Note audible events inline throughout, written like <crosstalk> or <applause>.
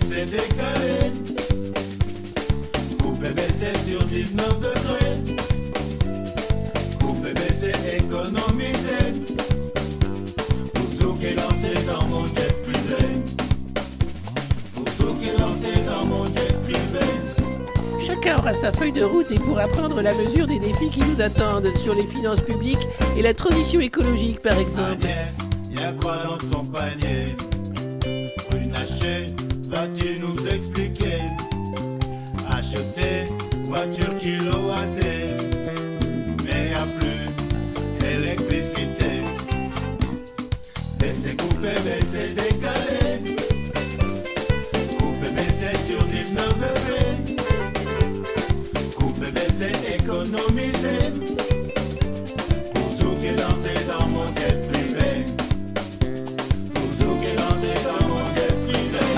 c'est décalé. Coupé, mais c'est sur 19 degrés. Coupé, mais c'est économisé. Pour tout qui est lancé dans mon jet privé. Pour tout qui est lancé dans mon jet privé. Chacun aura sa feuille de route et pourra prendre la mesure des défis qui nous attendent sur les finances publiques et la transition écologique par exemple. Agnès, y'a quoi dans ton panier? Vas-tu nous expliquer Acheter voiture kilowattée, mais y'a plus électricité. Baisser, couper, baisser, décaler. Couper, baisser sur 19 degrés. Couper, baisser, économiser. Pour tout qui lancé dans mon jet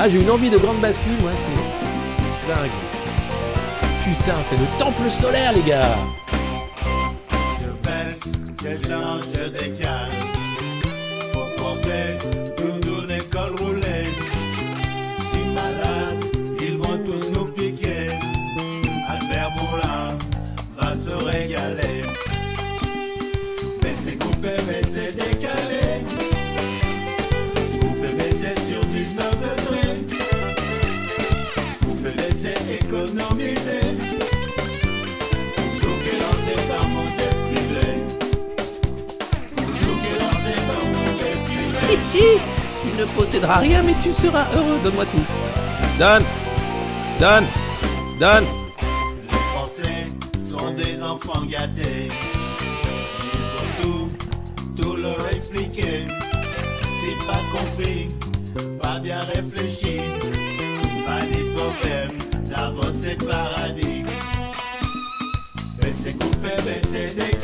Ah, j'ai une envie de grande bascule, moi, c'est dingue. Putain, c'est le temple solaire, les gars. Je baisse, je décale. Faut Hi. Tu ne posséderas rien mais tu seras heureux, donne-moi tout. Donne Donne Donne Les Français sont des enfants gâtés. Il faut tout, tout leur expliquer. Si pas compris, pas bien réfléchi, pas de problème, d'abord c'est paradis. Baisser, couper, baisser, décaler.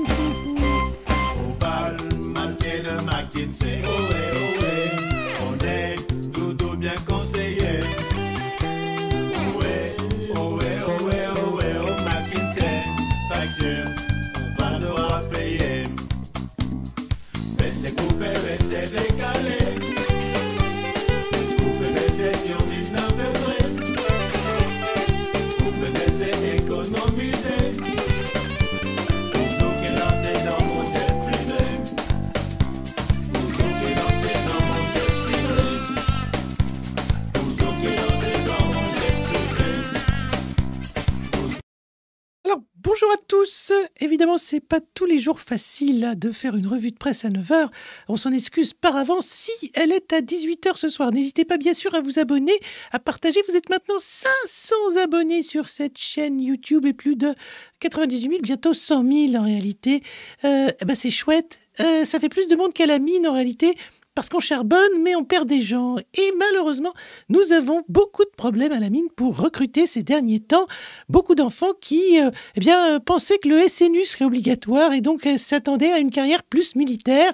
Tous. Évidemment, c'est pas tous les jours facile là, de faire une revue de presse à 9h. On s'en excuse par avance si elle est à 18h ce soir. N'hésitez pas bien sûr à vous abonner, à partager. Vous êtes maintenant 500 abonnés sur cette chaîne YouTube et plus de 98 000, bientôt 100 000 en réalité. Euh, eh ben, c'est chouette. Euh, ça fait plus de monde qu'à la mine en réalité. Parce qu'on charbonne, mais on perd des gens. Et malheureusement, nous avons beaucoup de problèmes à la mine pour recruter ces derniers temps. Beaucoup d'enfants qui euh, eh bien, euh, pensaient que le SNU serait obligatoire et donc euh, s'attendaient à une carrière plus militaire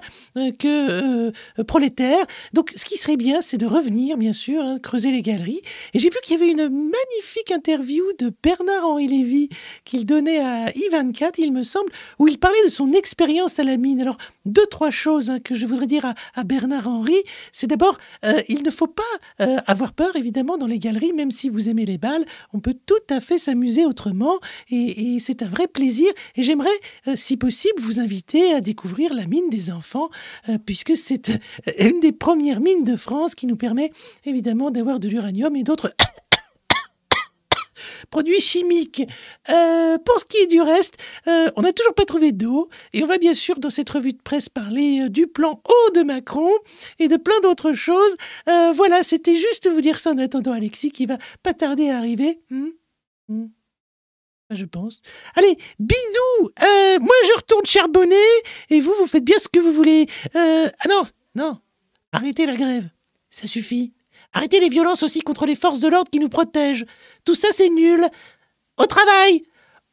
que prolétaire. Donc ce qui serait bien, c'est de revenir, bien sûr, hein, creuser les galeries. Et j'ai vu qu'il y avait une magnifique interview de Bernard-Henri Lévy qu'il donnait à I24, il me semble, où il parlait de son expérience à la mine. Alors, deux, trois choses hein, que je voudrais dire à Bernard Henry. C'est d'abord, euh, il ne faut pas euh, avoir peur, évidemment, dans les galeries, même si vous aimez les balles. On peut tout à fait s'amuser autrement et, c'est un vrai plaisir. Et j'aimerais, euh, si possible, vous inviter à découvrir la mine des enfants, puisque c'est une des premières mines de France qui nous permet, évidemment, d'avoir de l'uranium et d'autres produits chimiques. Euh, pour ce qui est du reste, euh, on n'a toujours pas trouvé d'eau. Et on va bien sûr, dans cette revue de presse, parler euh, du plan eau de Macron et de plein d'autres choses. Voilà, c'était juste vous dire ça en attendant Alexis qui va pas tarder à arriver. Hmm Hmm. Je pense. Allez, bidou euh, Moi, je retourne charbonner et vous, vous faites bien ce que vous voulez. Ah non, non. Arrêtez la grève. Ça suffit. Arrêtez les violences aussi contre les forces de l'ordre qui nous protègent. Tout ça, c'est nul. Au travail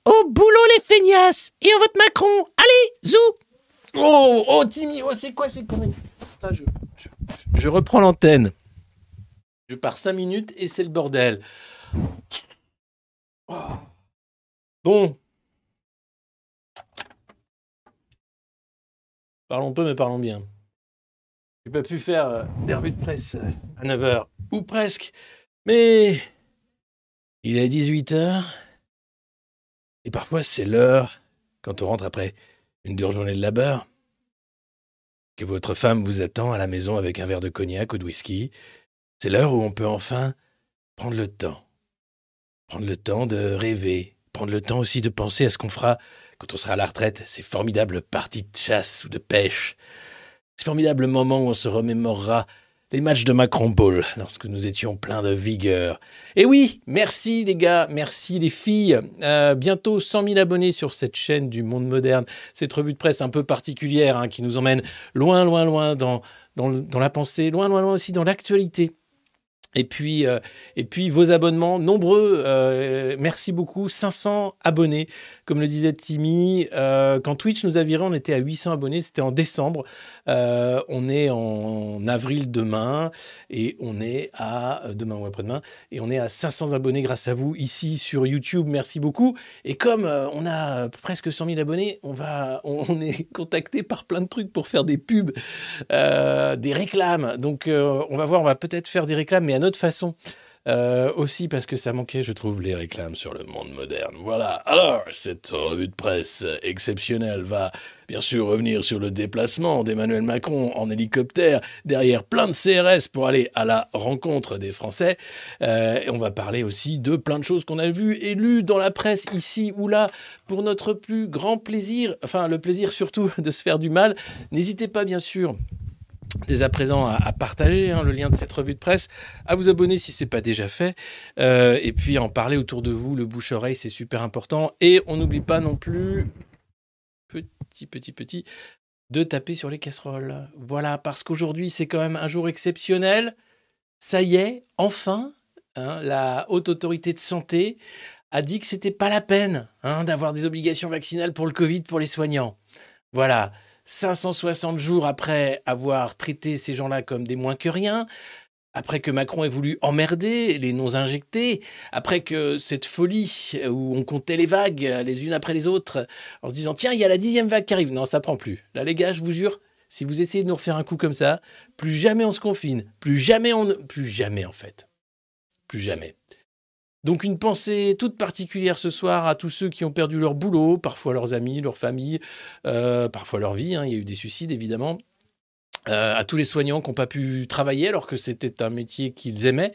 Au boulot, les feignasses Et on vote Macron Allez, zou Oh, oh, Timmy, oh, c'est quoi ces conneries je, je, reprends l'antenne. Je pars 5 minutes et c'est le bordel. Oh. Bon. Parlons peu, mais parlons bien. J'ai pas pu faire euh, des de presse euh, à 9h, ou presque. Mais il est 18h. Et parfois, c'est l'heure, quand on rentre après une dure journée de labeur, que votre femme vous attend à la maison avec un verre de cognac ou de whisky. C'est l'heure où on peut enfin prendre le temps. Prendre le temps de rêver. Prendre le temps aussi de penser à ce qu'on fera quand on sera à la retraite. Ces formidables parties de chasse ou de pêche. Ces formidables moments où on se remémorera les matchs de Macron Ball lorsque nous étions pleins de vigueur. Et oui, merci les gars, merci les filles. Euh, bientôt 100 000 abonnés sur cette chaîne du monde moderne. Cette revue de presse un peu particulière hein, qui nous emmène loin, loin, loin dans la pensée, loin, loin, loin aussi dans l'actualité. Et puis, euh, et puis vos abonnements, nombreux, euh, merci beaucoup, 500 abonnés, comme le disait Timmy. Euh, quand Twitch nous a viré, on était à 800 abonnés, c'était en décembre. Euh, on est en avril demain et on est à euh, demain ou après-demain et on est à 500 abonnés grâce à vous ici sur YouTube. Merci beaucoup. Et comme on a presque 100 000 abonnés, on va, on, est <laughs> contacté par plein de trucs pour faire des pubs, des réclames. Donc on va voir, on va peut-être faire des réclames, mais à notre façon. Euh, aussi parce que ça manquait, je trouve, les réclames sur le monde moderne. Voilà. Alors, cette revue de presse exceptionnelle va bien sûr revenir sur le déplacement d'Emmanuel Macron en hélicoptère derrière plein de CRS pour aller à la rencontre des Français. Euh, et on va parler aussi de plein de choses qu'on a vues et lues dans la presse ici ou là pour notre plus grand plaisir, enfin le plaisir surtout <laughs> de se faire du mal. N'hésitez pas bien sûr dès à présent à, partager hein, le lien de cette revue de presse, à vous abonner si c'est pas déjà fait, euh, et puis en parler autour de vous. Le bouche-oreille, c'est super important. Et on n'oublie pas non plus, petit, petit, petit, de taper sur les casseroles. Voilà, parce qu'aujourd'hui, c'est quand même un jour exceptionnel. Ça y est, enfin, hein, la haute autorité de santé a dit que c'était pas la peine hein, d'avoir des obligations vaccinales pour le Covid pour les soignants. Voilà, 560 jours après avoir traité ces gens-là comme des moins que rien, après que Macron ait voulu emmerder les non-injectés, après que cette folie où on comptait les vagues les unes après les autres, en se disant tiens, il y a la dixième vague qui arrive. Non, ça prend plus. Là, les gars, je vous jure, si vous essayez de nous refaire un coup comme ça, plus jamais on se confine, plus jamais on... Plus jamais en fait. Plus jamais. Donc une pensée toute particulière ce soir à tous ceux qui ont perdu leur boulot, parfois leurs amis, leurs familles, euh, parfois leur vie. hein. Il y a eu des suicides évidemment. Euh, à tous les soignants qui n'ont pas pu travailler alors que c'était un métier qu'ils aimaient,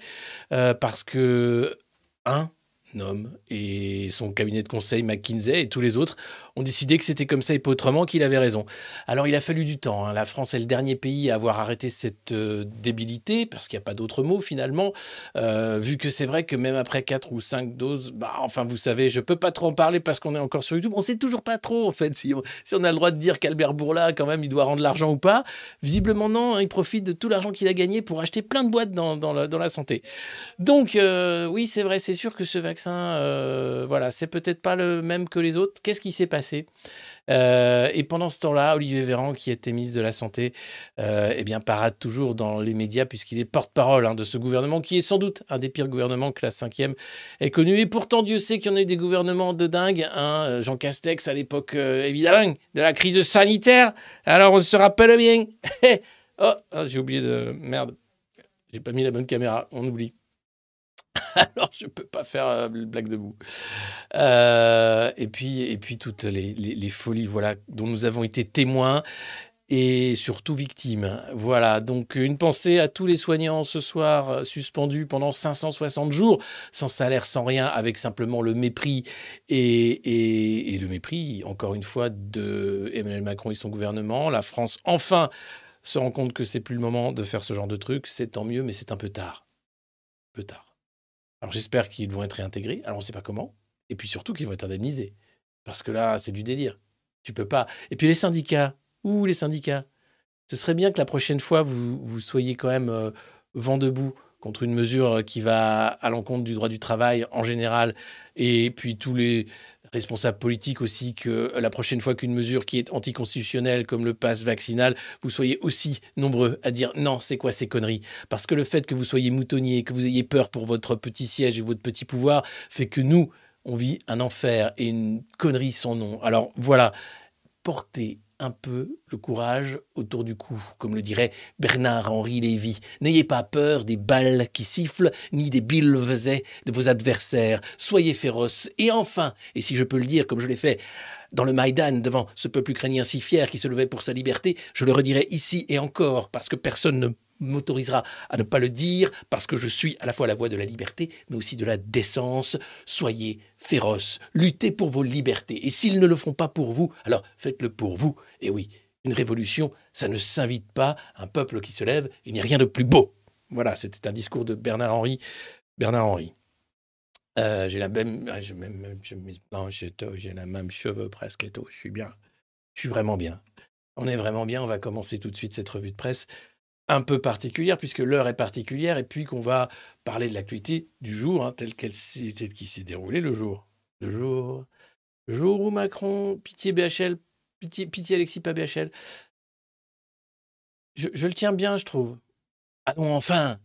euh, parce que un homme et son cabinet de conseil McKinsey et tous les autres ont décidé que c'était comme ça et pas autrement, qu'il avait raison. Alors il a fallu du temps. hein. La France est le dernier pays à avoir arrêté cette euh, débilité, parce qu'il n'y a pas d'autre mot finalement, euh, vu que c'est vrai que même après 4 ou 5 doses, bah, enfin vous savez, je peux pas trop en parler parce qu'on est encore sur YouTube. On sait toujours pas trop en fait si on, a le droit de dire qu'Albert Bourla, quand même, il doit rendre l'argent ou pas. Visiblement non, hein, il profite de tout l'argent qu'il a gagné pour acheter plein de boîtes dans, dans la, dans la santé. Donc euh, oui, c'est vrai, c'est sûr que ce vaccin, euh, voilà, c'est peut-être pas le même que les autres. Qu'est-ce qui s'est passé? Euh, Et pendant ce temps-là, Olivier Véran, qui était ministre de la Santé, euh, eh bien parade toujours dans les médias puisqu'il est porte-parole hein, de ce gouvernement qui est sans doute un des pires gouvernements que la cinquième ait connu. Et pourtant, Dieu sait qu'il y en a eu des gouvernements de dingue. hein. Jean Castex à l'époque, évidemment, de la crise sanitaire. Alors on se rappelle bien. <laughs> oh, oh, j'ai oublié de merde. J'ai pas mis la bonne caméra. On oublie. <laughs> Alors, je peux pas faire euh, blague debout. Euh, et puis, et puis toutes les folies, voilà, dont nous avons été témoins. et surtout victimes. Voilà, donc une pensée à tous les soignants ce soir euh, suspendus pendant 560 jours, sans salaire, sans rien, avec simplement le mépris et, et- et le mépris, encore une fois, de Emmanuel Macron et son gouvernement. La France, enfin, se rend compte que c'est plus le moment de faire ce genre de truc. C'est tant mieux, mais c'est un peu tard. Un peu tard. Alors j'espère qu'ils vont être réintégrés. Alors on ne sait pas comment. Et puis surtout qu'ils vont être indemnisés. Parce que là, c'est du délire. Tu peux pas. Et puis les syndicats. Ouh, les syndicats. Ce serait bien que la prochaine fois, vous, soyez quand même euh, vent debout contre une mesure qui va à l'encontre du droit du travail en général. Et puis tous les responsables politiques aussi, que la prochaine fois qu'une mesure qui est anticonstitutionnelle comme le pass vaccinal, vous soyez aussi nombreux à dire non, c'est quoi ces conneries? Parce que le fait que vous soyez moutonnier, que vous ayez peur pour votre petit siège et votre petit pouvoir, fait que nous, on vit un enfer et une connerie sans nom. Alors voilà, portez un peu le courage autour du cou, comme le dirait Bernard-Henri Lévy. N'ayez pas peur des balles qui sifflent, ni des billevesets de vos adversaires. Soyez féroces. Et enfin, et si je peux le dire comme je l'ai fait dans le Maïdan devant ce peuple ukrainien si fier qui se levait pour sa liberté, je le redirai ici et encore, parce que personne ne m'autorisera à ne pas le dire, parce que je suis à la fois la voix de la liberté, mais aussi de la décence. Soyez féroces, luttez pour vos libertés. Et s'ils ne le font pas pour vous, alors faites-le pour vous. Et oui, une révolution, ça ne s'invite pas, un peuple qui se lève, il n'y a rien de plus beau. Voilà, c'était un discours de Bernard Henry. Bernard Henry. Euh, j'ai la même, j'ai j'ai la même cheveux presque et tout. Je suis bien. Je suis vraiment bien. On est vraiment bien. On va commencer tout de suite cette revue de presse un peu particulière puisque l'heure est particulière et puis qu'on va parler de l'actualité du jour hein, telle qu'elle qui s'est déroulée le jour. Le jour, jour où Macron, pitié BHL, pitié, Alexis pas BHL. Je, le tiens bien, je trouve. Ah enfin,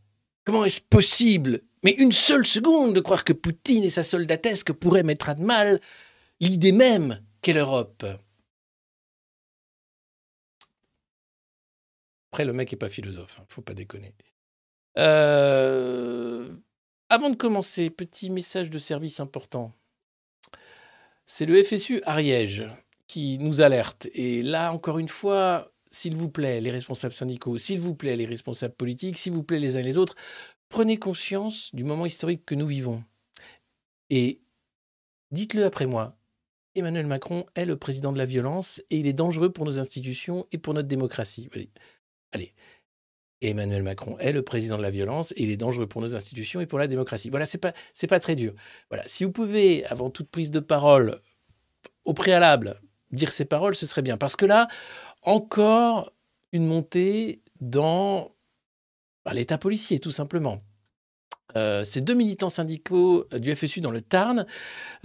comment est-ce possible? Mais une seule seconde de croire que Poutine et sa soldatesque pourraient mettre à mal l'idée même qu'est l'Europe. Après, le mec n'est pas philosophe, hein, faut pas déconner. Euh, Avant de commencer, petit message de service important. C'est le FSU Ariège qui nous alerte. Et là, encore une fois, s'il vous plaît, les responsables syndicaux, s'il vous plaît, les responsables politiques, s'il vous plaît, les uns et les autres, prenez conscience du moment historique que nous vivons. Et dites-le après moi, Emmanuel Macron est le président de la violence et il est dangereux pour nos institutions et pour notre démocratie. Allez. Emmanuel Macron est le président de la violence et il est dangereux pour nos institutions et pour la démocratie. Voilà, c'est pas pas très dur. Voilà, si vous pouvez avant toute prise de parole au préalable dire ces paroles, ce serait bien parce que là encore une montée dans bah, l'état policier tout simplement. Euh, ces deux militants syndicaux du FSU dans le Tarn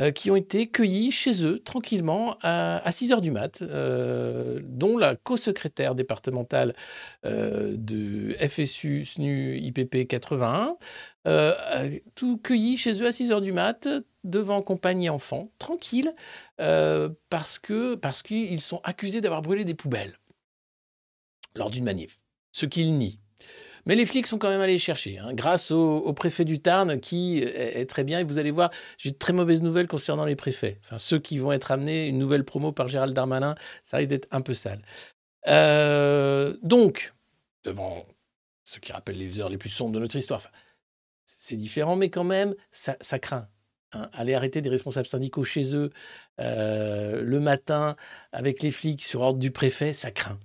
euh, qui ont été cueillis chez eux tranquillement à, à 6 heures du mat, euh, dont la co-secrétaire départementale euh, de FSU SNU IPP 81, euh, euh, tout cueillis chez eux à 6 heures du mat, devant compagnie enfants, tranquille, euh, parce que parce qu'ils sont accusés d'avoir brûlé des poubelles lors d'une manif, ce qu'ils nient. Mais les flics sont quand même allés chercher, hein, grâce au, préfet du Tarn qui est, est très bien. Et vous allez voir, j'ai de très mauvaises nouvelles concernant les préfets. Ceux qui vont être amenés, une nouvelle promo par Gérald Darmanin, ça risque d'être un peu sale. Euh, donc, devant ce qui rappelle les heures les plus sombres de notre histoire, c'est différent, mais quand même, ça, ça craint. hein. aller arrêter des responsables syndicaux chez eux euh, le matin avec les flics sur ordre du préfet, ça craint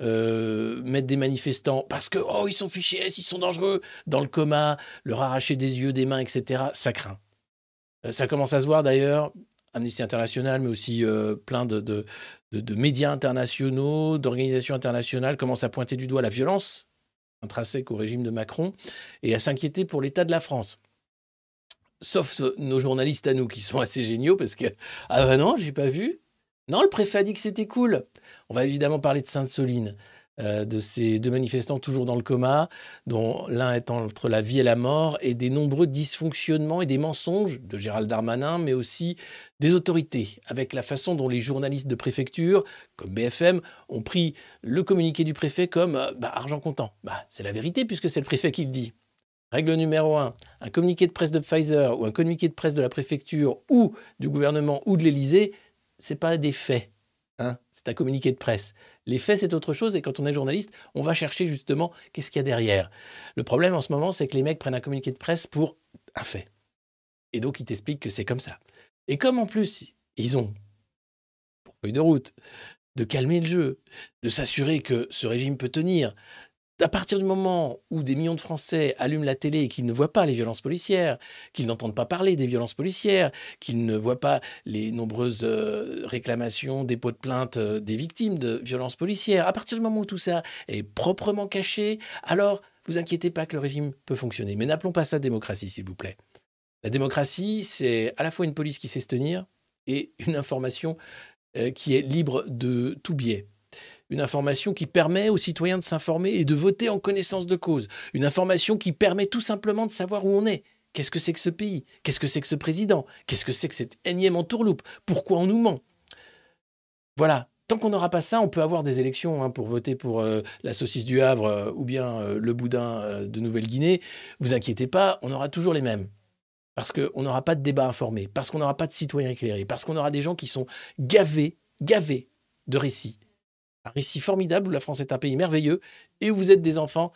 euh, mettre des manifestants parce que oh ils sont fichés, ils sont dangereux dans le coma, leur arracher des yeux, des mains, etc. Ça craint. Euh, ça commence à se voir d'ailleurs. Amnesty International, mais aussi euh, plein de, de, de- médias internationaux, d'organisations internationales commencent à pointer du doigt la violence intrinsèque au régime de Macron et à s'inquiéter pour l'état de la France. Sauf nos journalistes à nous qui sont assez géniaux parce que ah bah non, j'ai pas vu. Non, le préfet a dit que c'était cool. On va évidemment parler de Sainte-Soline, euh, de ces deux manifestants toujours dans le coma, dont l'un est entre la vie et la mort, et des nombreux dysfonctionnements et des mensonges de Gérald Darmanin, mais aussi des autorités, avec la façon dont les journalistes de préfecture, comme BFM, ont pris le communiqué du préfet comme euh, bah, argent comptant. Bah, c'est la vérité puisque c'est le préfet qui le dit. Règle numéro un, un communiqué de presse de Pfizer ou un communiqué de presse de la préfecture ou du gouvernement ou de l'Élysée, c'est pas des faits. Hein c'est un communiqué de presse. Les faits, c'est autre chose. Et quand on est journaliste, on va chercher justement qu'est-ce qu'il y a derrière. Le problème en ce moment, c'est que les mecs prennent un communiqué de presse pour un fait. Et donc, ils t'expliquent que c'est comme ça. Et comme en plus, ils ont, pour feuille de route, de calmer le jeu, de s'assurer que ce régime peut tenir, à partir du moment où des millions de Français allument la télé et qu'ils ne voient pas les violences policières, qu'ils n'entendent pas parler des violences policières, qu'ils ne voient pas les nombreuses euh, réclamations, dépôts de plainte euh, des victimes de violences policières, à partir du moment où tout ça est proprement caché, alors vous inquiétez pas que le régime peut fonctionner. Mais n'appelons pas ça démocratie, s'il vous plaît. La démocratie, c'est à la fois une police qui sait se tenir et une information euh, qui est libre de tout biais une information qui permet aux citoyens de s'informer et de voter en connaissance de cause, une information qui permet tout simplement de savoir où on est. Qu'est-ce que c'est que ce pays? Qu'est-ce que c'est que ce président? Qu'est-ce que c'est que cette énième entourloupe? Pourquoi on nous ment? Voilà. Tant qu'on n'aura pas ça, on peut avoir des élections hein, pour voter pour euh, la saucisse du Havre euh, ou bien euh, le boudin de Nouvelle-Guinée. Vous inquiétez pas, on aura toujours les mêmes. Parce qu'on n'aura pas de débat informé, parce qu'on n'aura pas de citoyens éclairés, parce qu'on aura des gens qui sont gavés, gavés de récits un récit formidable où la France est un pays merveilleux et où vous êtes des enfants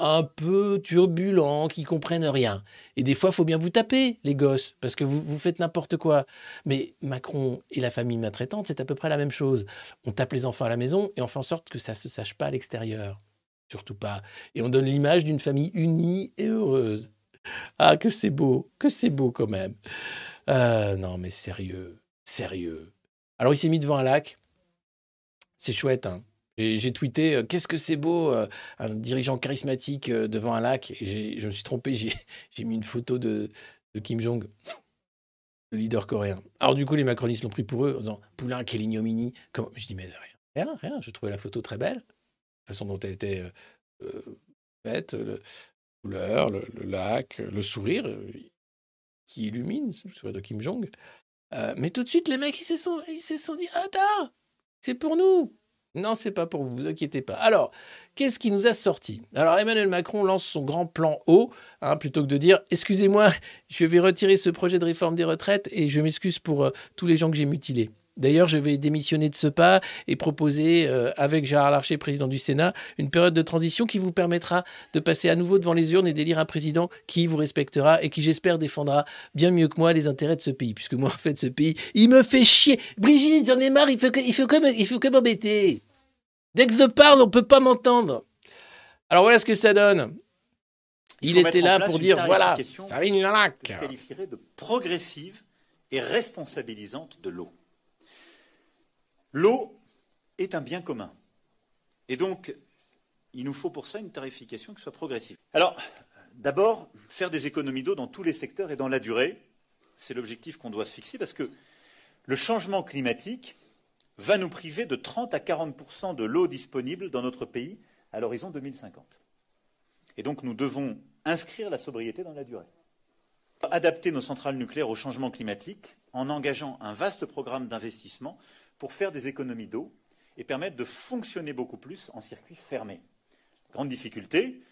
un peu turbulents, qui comprennent rien. Et des fois, il faut bien vous taper, les gosses, parce que vous, vous faites n'importe quoi. Mais Macron et la famille maltraitante, c'est à peu près la même chose. On tape les enfants à la maison et on fait en sorte que ça ne se sache pas à l'extérieur. Surtout pas. Et on donne l'image d'une famille unie et heureuse. Ah, que c'est beau, que c'est beau quand même. Euh, non, mais sérieux, sérieux. Alors il s'est mis devant un lac, c'est chouette. Hein. J'ai tweeté euh, Qu'est-ce que c'est beau, euh, un dirigeant charismatique euh, devant un lac. Et je me suis trompé, j'ai <laughs> mis une photo de, Kim Jong, le leader coréen. Alors, du coup, les macronistes l'ont pris pour eux en disant Poulain, quelle ignominie. Je dis Mais rien, rien, rien. Je trouvais la photo très belle. La façon dont elle était faite, la couleur, le, lac, le sourire qui illumine, le sourire de Kim Jong. mais tout de suite, les mecs, ils se sont, ils se sont dit Attends c'est pour nous. Non, c'est pas pour vous, vous inquiétez pas. Alors, qu'est-ce qui nous a sorti Alors, Emmanuel Macron lance son grand plan haut, hein, plutôt que de dire Excusez-moi, <laughs> je vais retirer ce projet de réforme des retraites et je m'excuse pour euh, tous les gens que j'ai mutilés. D'ailleurs, je vais démissionner de ce pas et proposer, euh, avec Gérard Larcher, président du Sénat, une période de transition qui vous permettra de passer à nouveau devant les urnes et d'élire un président qui vous respectera et qui, j'espère, défendra bien mieux que moi les intérêts de ce pays. Puisque moi, <laughs> en fait, ce pays, il me fait chier. Brigitte, j'en ai marre, il faut que, il faut que, il faut que m'embêter. Dès que je parle, on ne peut pas m'entendre. Alors voilà ce que ça donne. Il, était là pour dire voilà, ça une lac. Je qualifierais de progressive et responsabilisante de l'eau. L'eau est un bien commun. Et donc, il nous faut pour ça une tarification qui soit progressive. Alors, d'abord, faire des économies d'eau dans tous les secteurs et dans la durée, c'est l'objectif qu'on doit se fixer parce que le changement climatique va nous priver de 30 à 40 de l'eau disponible dans notre pays à l'horizon 2050. Et donc, nous devons inscrire la sobriété dans la durée. Adapter nos centrales nucléaires au changement climatique en engageant un vaste programme d'investissement pour faire des économies d'eau et permettre de fonctionner beaucoup plus en circuit fermé. Grande difficulté.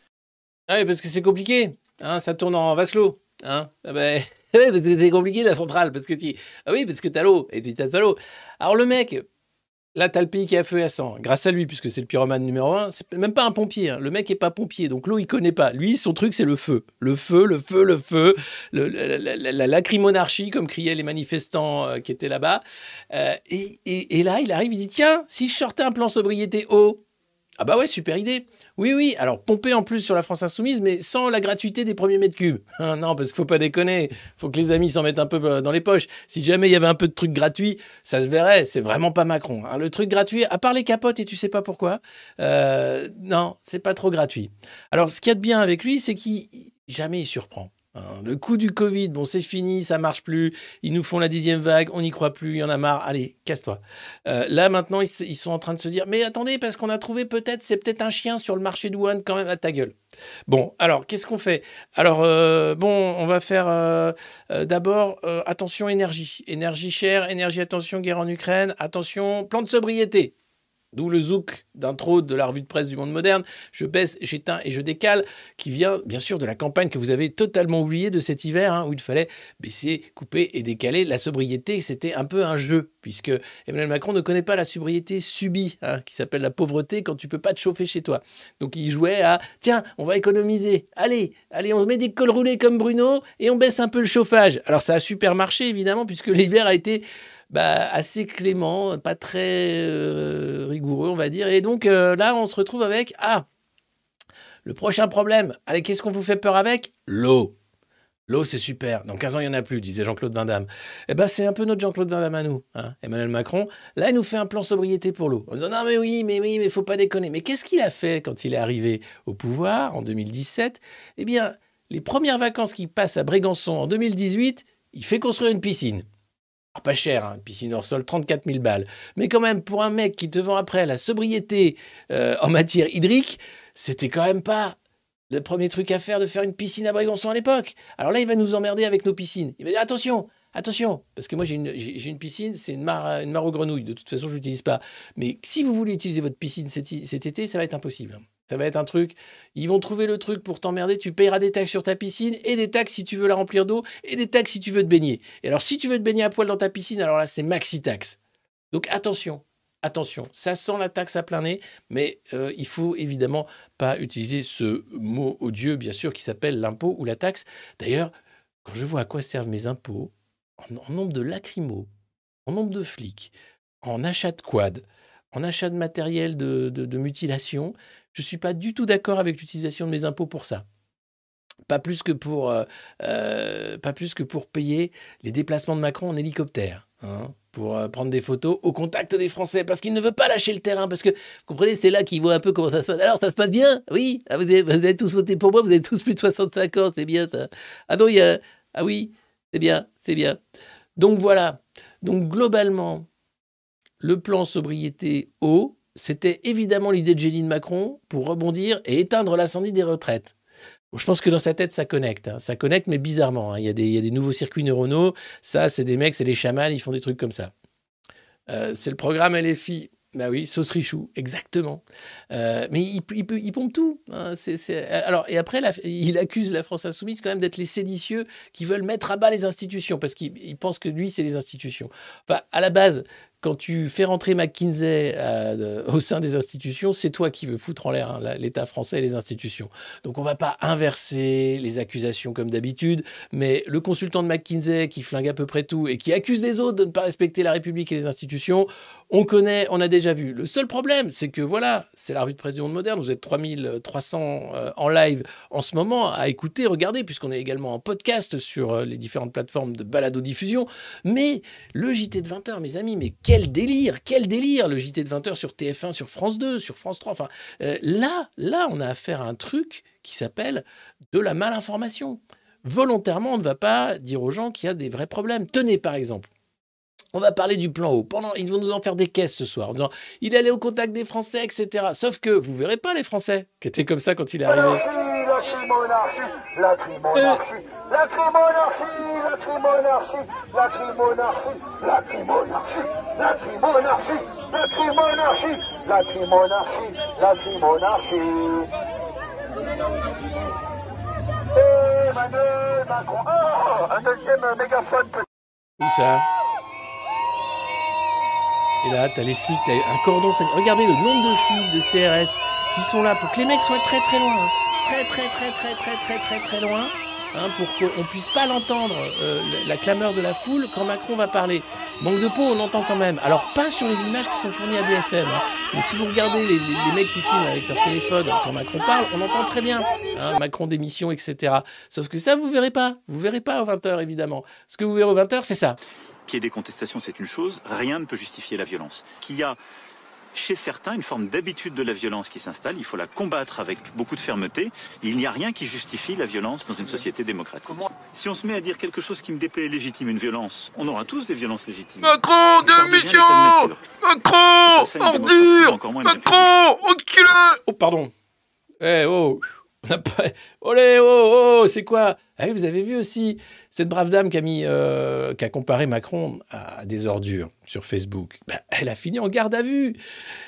Ah oui, parce que c'est compliqué. Hein, ça tourne en vase clos. Hein ah ben, <laughs> parce que c'est compliqué la centrale. Parce que tu... Ah oui, parce que t'as l'eau. Et tu t'as pas l'eau. Alors le mec, Là, t'as le pays qui a feu et à sang. Grâce à lui, puisque c'est le pyromane numéro un. C'est même pas un pompier. Hein. Le mec est pas pompier. Donc l'eau, il connaît pas. Lui, son truc, c'est le feu. Le feu, le feu, le feu. la, lacrymonarchie, comme criaient les manifestants euh, qui étaient là-bas. Euh, et, et, là, il arrive, il dit Tiens, si je sortais un plan sobriété eau, ah bah ouais, super idée. Oui, oui, alors pomper en plus sur la France Insoumise, mais sans la gratuité des premiers mètres cubes. <laughs> Ah non, parce qu'il faut pas déconner. faut que les amis s'en mettent un peu euh, dans les poches. Si jamais il y avait un peu de trucs gratuits, ça se verrait. C'est vraiment pas Macron. Hein. Le truc gratuit, à part les capotes, et tu sais pas pourquoi, euh, non, c'est pas trop gratuit. Alors, ce qu'il y a de bien avec lui, c'est qu'il jamais il surprend. Hein, le coup du Covid, bon, c'est fini, ça marche plus. Ils nous font la dixième vague, on n'y croit plus, il y en a marre. Allez, casse-toi. Euh, là, maintenant, ils, sont en train de se dire, mais attendez, parce qu'on a trouvé peut-être, c'est peut-être un chien sur le marché de Wuhan, quand même, à ta gueule. Bon, alors, qu'est-ce qu'on fait? Alors, euh, bon, on va faire euh, d'abord, attention, énergie. Énergie chère, énergie, attention, guerre en Ukraine, attention, plan de sobriété. D'où le zouk d'intro de la revue de presse du monde moderne. Je baisse, j'éteins et je décale, qui vient bien sûr de la campagne que vous avez totalement oubliée de cet hiver, hein, où il fallait baisser, couper et décaler. La sobriété, c'était un peu un jeu, puisque Emmanuel Macron ne connaît pas la sobriété subie, hein, qui s'appelle la pauvreté quand tu peux pas te chauffer chez toi. Donc il jouait à tiens, on va économiser. Allez, allez, on met des cols roulés comme Bruno et on baisse un peu le chauffage. Alors ça a super marché évidemment puisque <laughs> l'hiver a été bah, assez clément, pas très euh, rigoureux, on va dire. Et donc euh, là, on se retrouve avec ah le prochain problème. Allez, qu'est-ce qu'on vous fait peur avec? L'eau. L'eau, c'est super. Dans 15 ans, il n'y en a plus, disait Jean-Claude Van. Eh ben, c'est un peu notre Jean-Claude Van Damme à nous, hein, Emmanuel Macron. Là, il nous fait un plan sobriété pour l'eau. En disant, non, mais oui, mais oui, mais faut pas déconner. Mais qu'est-ce qu'il a fait quand il est arrivé au pouvoir en 2017 Eh bien, les premières vacances qu'il passe à Brégançon en 2018, il fait construire une piscine. Alors, pas cher, hein, piscine hors sol, 34 000 balles. Mais quand même, pour un mec qui te vend après la sobriété euh, en matière hydrique, c'était quand même pas le premier truc à faire de faire une piscine à Brégançon à l'époque. Alors là, il va nous emmerder avec nos piscines. Il va dire attention, attention, parce que moi j'ai une, piscine, c'est une mare, une mare aux grenouilles. De toute façon, je l'utilise pas. Mais si vous voulez utiliser votre piscine cet, cet été, ça va être impossible. Ça va être un truc. Ils vont trouver le truc pour t'emmerder. Tu payeras des taxes sur ta piscine et des taxes si tu veux la remplir d'eau et des taxes si tu veux te baigner. Et alors, si tu veux te baigner à poil dans ta piscine, alors là, c'est maxi taxe. Donc attention, attention. Ça sent la taxe à plein nez, mais euh, il faut évidemment pas utiliser ce mot odieux, bien sûr, qui s'appelle l'impôt ou la taxe. D'ailleurs, quand je vois à quoi servent mes impôts, en, nombre de lacrymos, en nombre de flics, en achat de quad, en achat de matériel de mutilation, je ne suis pas du tout d'accord avec l'utilisation de mes impôts pour ça. Pas plus que pour, euh, euh, pas plus que pour payer les déplacements de Macron en hélicoptère, hein, pour euh, prendre des photos au contact des Français, parce qu'il ne veut pas lâcher le terrain, parce que, vous comprenez, c'est là qu'il voit un peu comment ça se passe. Alors, ça se passe bien Oui Ah, vous, avez, vous avez tous voté pour moi, vous avez tous plus de 65 ans, c'est bien ça. Ah non, il y a... Ah oui, c'est bien, c'est bien. Donc voilà. Donc globalement, le plan sobriété eau, c'était évidemment l'idée de génie de Macron pour rebondir et éteindre l'incendie des retraites. Je pense que dans sa tête, ça connecte. hein. Ça connecte, mais bizarrement. hein. Il, y a des, des nouveaux circuits neuronaux. Ça, c'est des mecs, c'est des chamans, ils font des trucs comme ça. Euh, c'est le programme LFI. Bah oui, sauce richou, exactement. Euh, mais il, il, pompe tout. hein. Alors, et après, il accuse la France insoumise quand même d'être les séditieux qui veulent mettre à bas les institutions, parce qu'il il pense que lui, c'est les institutions. Enfin, à la base, quand tu fais rentrer McKinsey euh, au sein des institutions, c'est toi qui veux foutre en l'air hein, l'État français et les institutions. Donc on va pas inverser les accusations comme d'habitude, mais le consultant de McKinsey qui flingue à peu près tout et qui accuse les autres de ne pas respecter la République et les institutions, on connaît, on a déjà vu. Le seul problème, c'est que voilà, c'est la revue de Monde moderne, vous êtes 3300 euh, en live en ce moment à écouter, regarder, puisqu'on est également en podcast sur euh, les différentes plateformes de balado-diffusion, mais le JT de 20h, mes amis, mais quel délire, quel délire, le JT de 20h sur TF1, sur France 2, sur France 3. Enfin, euh, là, là, on a affaire à un truc qui s'appelle de la malinformation. Volontairement, on ne va pas dire aux gens qu'il y a des vrais problèmes. Tenez, par exemple. On va parler du plan haut. Pendant, ils vont nous en faire des caisses ce soir en disant il allait au contact des Français, etc. Sauf que vous verrez pas les Français qui étaient comme ça quand il est arrivé. La crimonarchie, la crimonarchie, la crimonarchie, la crimonarchie, la crimonarchie, la crimonarchie, la crimonarchie, la crimonarchie, la crimonarchie, la crimonarchie. Emmanuel Macron, oh, un deuxième mégaphone Où ça Et là, t'as les flics, t'as un cordon. Regardez le nombre de flics de CRS qui sont là pour que les mecs soient très très loin. hein. Très très très très très très très très loin. hein, pour qu'on puisse pas l'entendre, euh, la clameur de la foule, quand Macron va parler. Manque de peau, on entend quand même. Alors, pas sur les images qui sont fournies à BFM. hein. Mais si vous regardez les, mecs qui filment avec leur téléphone quand Macron parle, on entend très bien. Macron démission, etc. Sauf que ça, vous verrez pas. Vous verrez pas aux 20h, évidemment. Ce que vous verrez aux 20h, c'est ça. Qu'il y ait des contestations, c'est une chose. Rien ne peut justifier la violence. Qu'il y a chez certains une forme d'habitude de la violence qui s'installe. Il faut la combattre avec beaucoup de fermeté. Il n'y a rien qui justifie la violence dans une société démocratique. Si on se met à dire quelque chose qui me déplaît est légitime, une violence, on aura tous des violences légitimes. Macron, démission. Macron, ordure Macron, enculé Oh, pardon. Eh, oh, <laughs> on n'a pas... Olé, oh, oh, c'est quoi? Ah oui, vous avez vu aussi Cette brave dame qui a, mis, euh, qui comparé Macron à, des ordures sur Facebook, ben, elle a fini en garde à vue.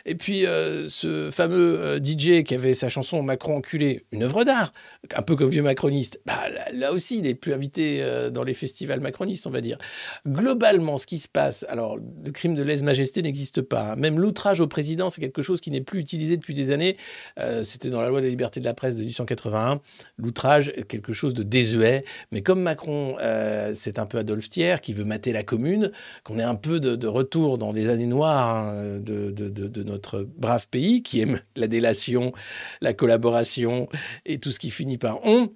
Et puis, euh, ce fameux euh, DJ qui avait sa chanson Macron enculé, une œuvre d'art, un peu comme vieux macroniste, bah, là, aussi, il n'est plus invité euh, dans les festivals macronistes, on va dire. Globalement, ce qui se passe, alors, le crime de lèse-majesté n'existe pas. hein. Même l'outrage au président, c'est quelque chose qui n'est plus utilisé depuis des années. C'était dans la loi de la liberté de la presse de 1881. L'outrage est quelque chose de désuet. Mais comme Macron, euh, c'est un peu Adolphe Thiers qui veut mater la commune, qu'on est un peu de, retour dans les années noires hein, de notre brave pays, qui aime la délation, la collaboration et tout ce qui finit par on,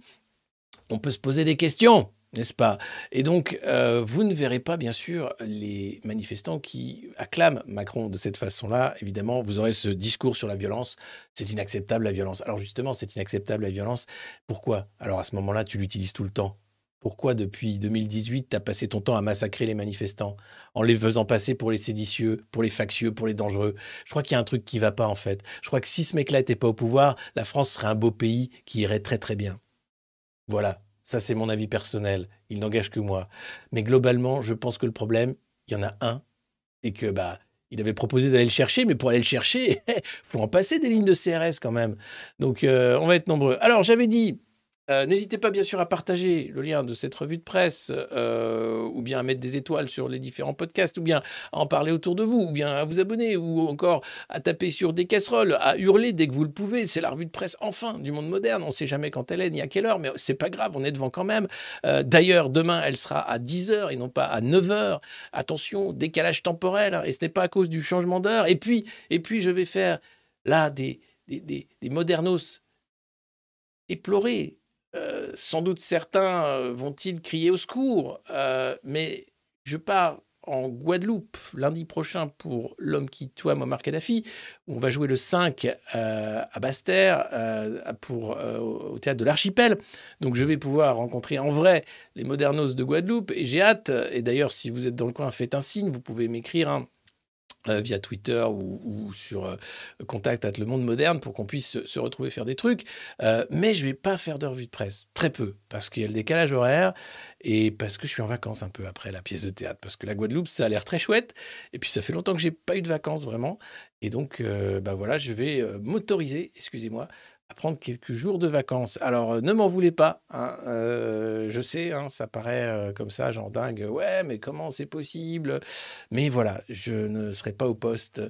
on peut se poser des questions. N'est-ce pas? Et donc, euh, vous ne verrez pas, bien sûr, les manifestants qui acclament Macron de cette façon-là. Évidemment, vous aurez ce discours sur la violence. C'est inacceptable, la violence. Alors, justement, c'est inacceptable, la violence. Pourquoi? Alors, à ce moment-là, tu l'utilises tout le temps. Pourquoi, depuis 2018, tu as passé ton temps à massacrer les manifestants en les faisant passer pour les séditieux, pour les factieux, pour les dangereux? Je crois qu'il y a un truc qui va pas, en fait. Je crois que si ce mec-là n'était pas au pouvoir, la France serait un beau pays qui irait très, très bien. Voilà. Ça, c'est mon avis personnel. Il n'engage que moi. Mais globalement, je pense que le problème, il y en a un. Et que, bah, il avait proposé d'aller le chercher, mais pour aller le chercher, <laughs> faut en passer des lignes de CRS quand même. Donc, euh, on va être nombreux. Alors, j'avais dit, euh, n'hésitez pas bien sûr à partager le lien de cette revue de presse, euh, ou bien à mettre des étoiles sur les différents podcasts, ou bien à en parler autour de vous, ou bien à vous abonner, ou encore à taper sur des casseroles, à hurler dès que vous le pouvez. C'est la revue de presse enfin du monde moderne. On ne sait jamais quand elle est ni à quelle heure, mais c'est pas grave, on est devant quand même. Euh, D'ailleurs, demain, elle sera à 10h et non pas à 9h. Attention, décalage temporel, hein, et ce n'est pas à cause du changement d'heure. Et puis, et puis, je vais faire là des, modernos éplorés. Euh, sans doute certains euh, vont-ils crier au secours, euh, mais je pars en Guadeloupe lundi prochain pour L'homme qui toit Muammar Kadhafi, où on va jouer le 5 euh, à Basse-Terre euh, pour, au théâtre de l'Archipel. Donc je vais pouvoir rencontrer en vrai les modernos de Guadeloupe et j'ai hâte. Et d'ailleurs, si vous êtes dans le coin, faites un signe, vous pouvez m'écrire. hein, euh, via Twitter ou, sur euh, contact at le monde moderne pour qu'on puisse se, retrouver faire des trucs. Euh, mais je vais pas faire de revue de presse, très peu, parce qu'il y a le décalage horaire et parce que je suis en vacances un peu après la pièce de théâtre, parce que la Guadeloupe, ça a l'air très chouette, et puis ça fait longtemps que j'ai pas eu de vacances vraiment, et donc bah voilà, je vais m'autoriser, excusez-moi, à prendre quelques jours de vacances. Alors, euh, ne m'en voulez pas. hein, euh, je sais, hein, ça paraît euh, comme ça, genre dingue. Ouais, mais comment c'est possible? Mais voilà, je ne serai pas au poste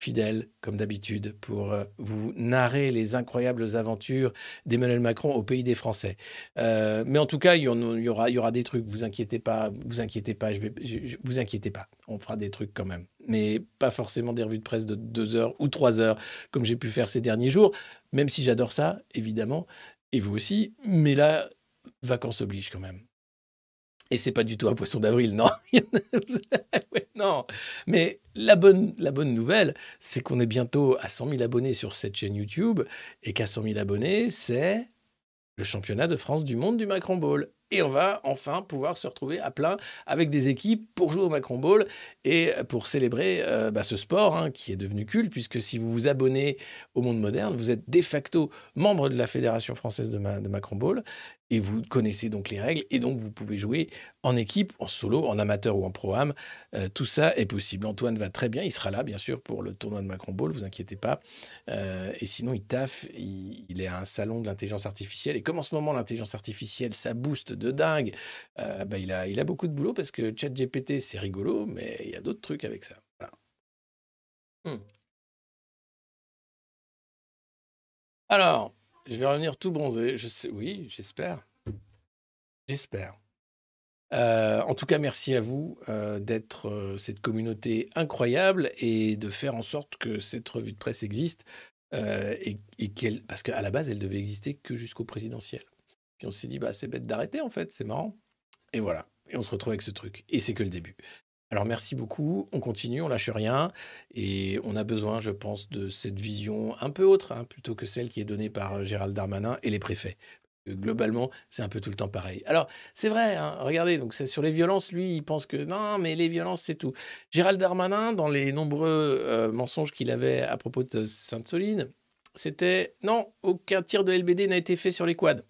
fidèle, comme d'habitude, pour euh, vous narrer les incroyables aventures d'Emmanuel Macron au pays des Français. Euh, mais en tout cas, il y, aura, des trucs. Vous inquiétez pas, vous inquiétez pas. Je vais, vous inquiétez pas. On fera des trucs quand même, mais pas forcément des revues de presse de deux heures ou trois heures comme j'ai pu faire ces derniers jours. Même si j'adore ça, évidemment, et vous aussi. Mais là, vacances obligent quand même. Et c'est pas du tout un poisson d'avril, non. <laughs> Non. Mais la bonne, la bonne nouvelle, c'est qu'on est bientôt à 100 000 abonnés sur cette chaîne YouTube et qu'à 100 000 abonnés, c'est le championnat de France du monde du Macron Ball. Et on va enfin pouvoir se retrouver à plein avec des équipes pour jouer au Macron Ball et pour célébrer euh, bah, ce sport hein, qui est devenu culte, puisque si vous vous abonnez au monde moderne, vous êtes de facto membre de la Fédération française de, de Macron Ball et vous connaissez donc les règles et donc vous pouvez jouer en équipe, en solo, en amateur ou en pro-am. Euh, tout ça est possible. Antoine va très bien, il sera là bien sûr pour le tournoi de Macron Ball, vous inquiétez pas. Euh, et sinon, il taffe, il, est à un salon de l'intelligence artificielle. Et comme en ce moment, l'intelligence artificielle, ça booste de dingue, euh, bah, il, a, il a beaucoup de boulot parce que ChatGPT, c'est rigolo, mais il y a d'autres trucs avec ça. Hmm. Alors, je vais revenir tout bronzé. Je sais, oui, j'espère. J'espère. Euh, en tout cas, merci à vous euh, d'être euh, cette communauté incroyable et de faire en sorte que cette revue de presse existe. et, parce qu'à la base, elle devait exister que jusqu'au présidentiel. Puis on s'est dit, bah, c'est bête d'arrêter en fait, c'est marrant. Et voilà. Et on se retrouve avec ce truc. Et c'est que le début. Alors merci beaucoup, on continue, on lâche rien, et on a besoin, je pense, de cette vision un peu autre, hein, plutôt que celle qui est donnée par euh, Gérald Darmanin et les préfets. Euh, Globalement, c'est un peu tout le temps pareil. Alors, c'est vrai, hein, regardez, donc c'est sur les violences, lui, il pense que non, mais les violences, c'est tout. Gérald Darmanin, dans les nombreux euh, mensonges qu'il avait à propos de Sainte-Soline, c'était non, aucun tir de LBD n'a été fait sur les quads.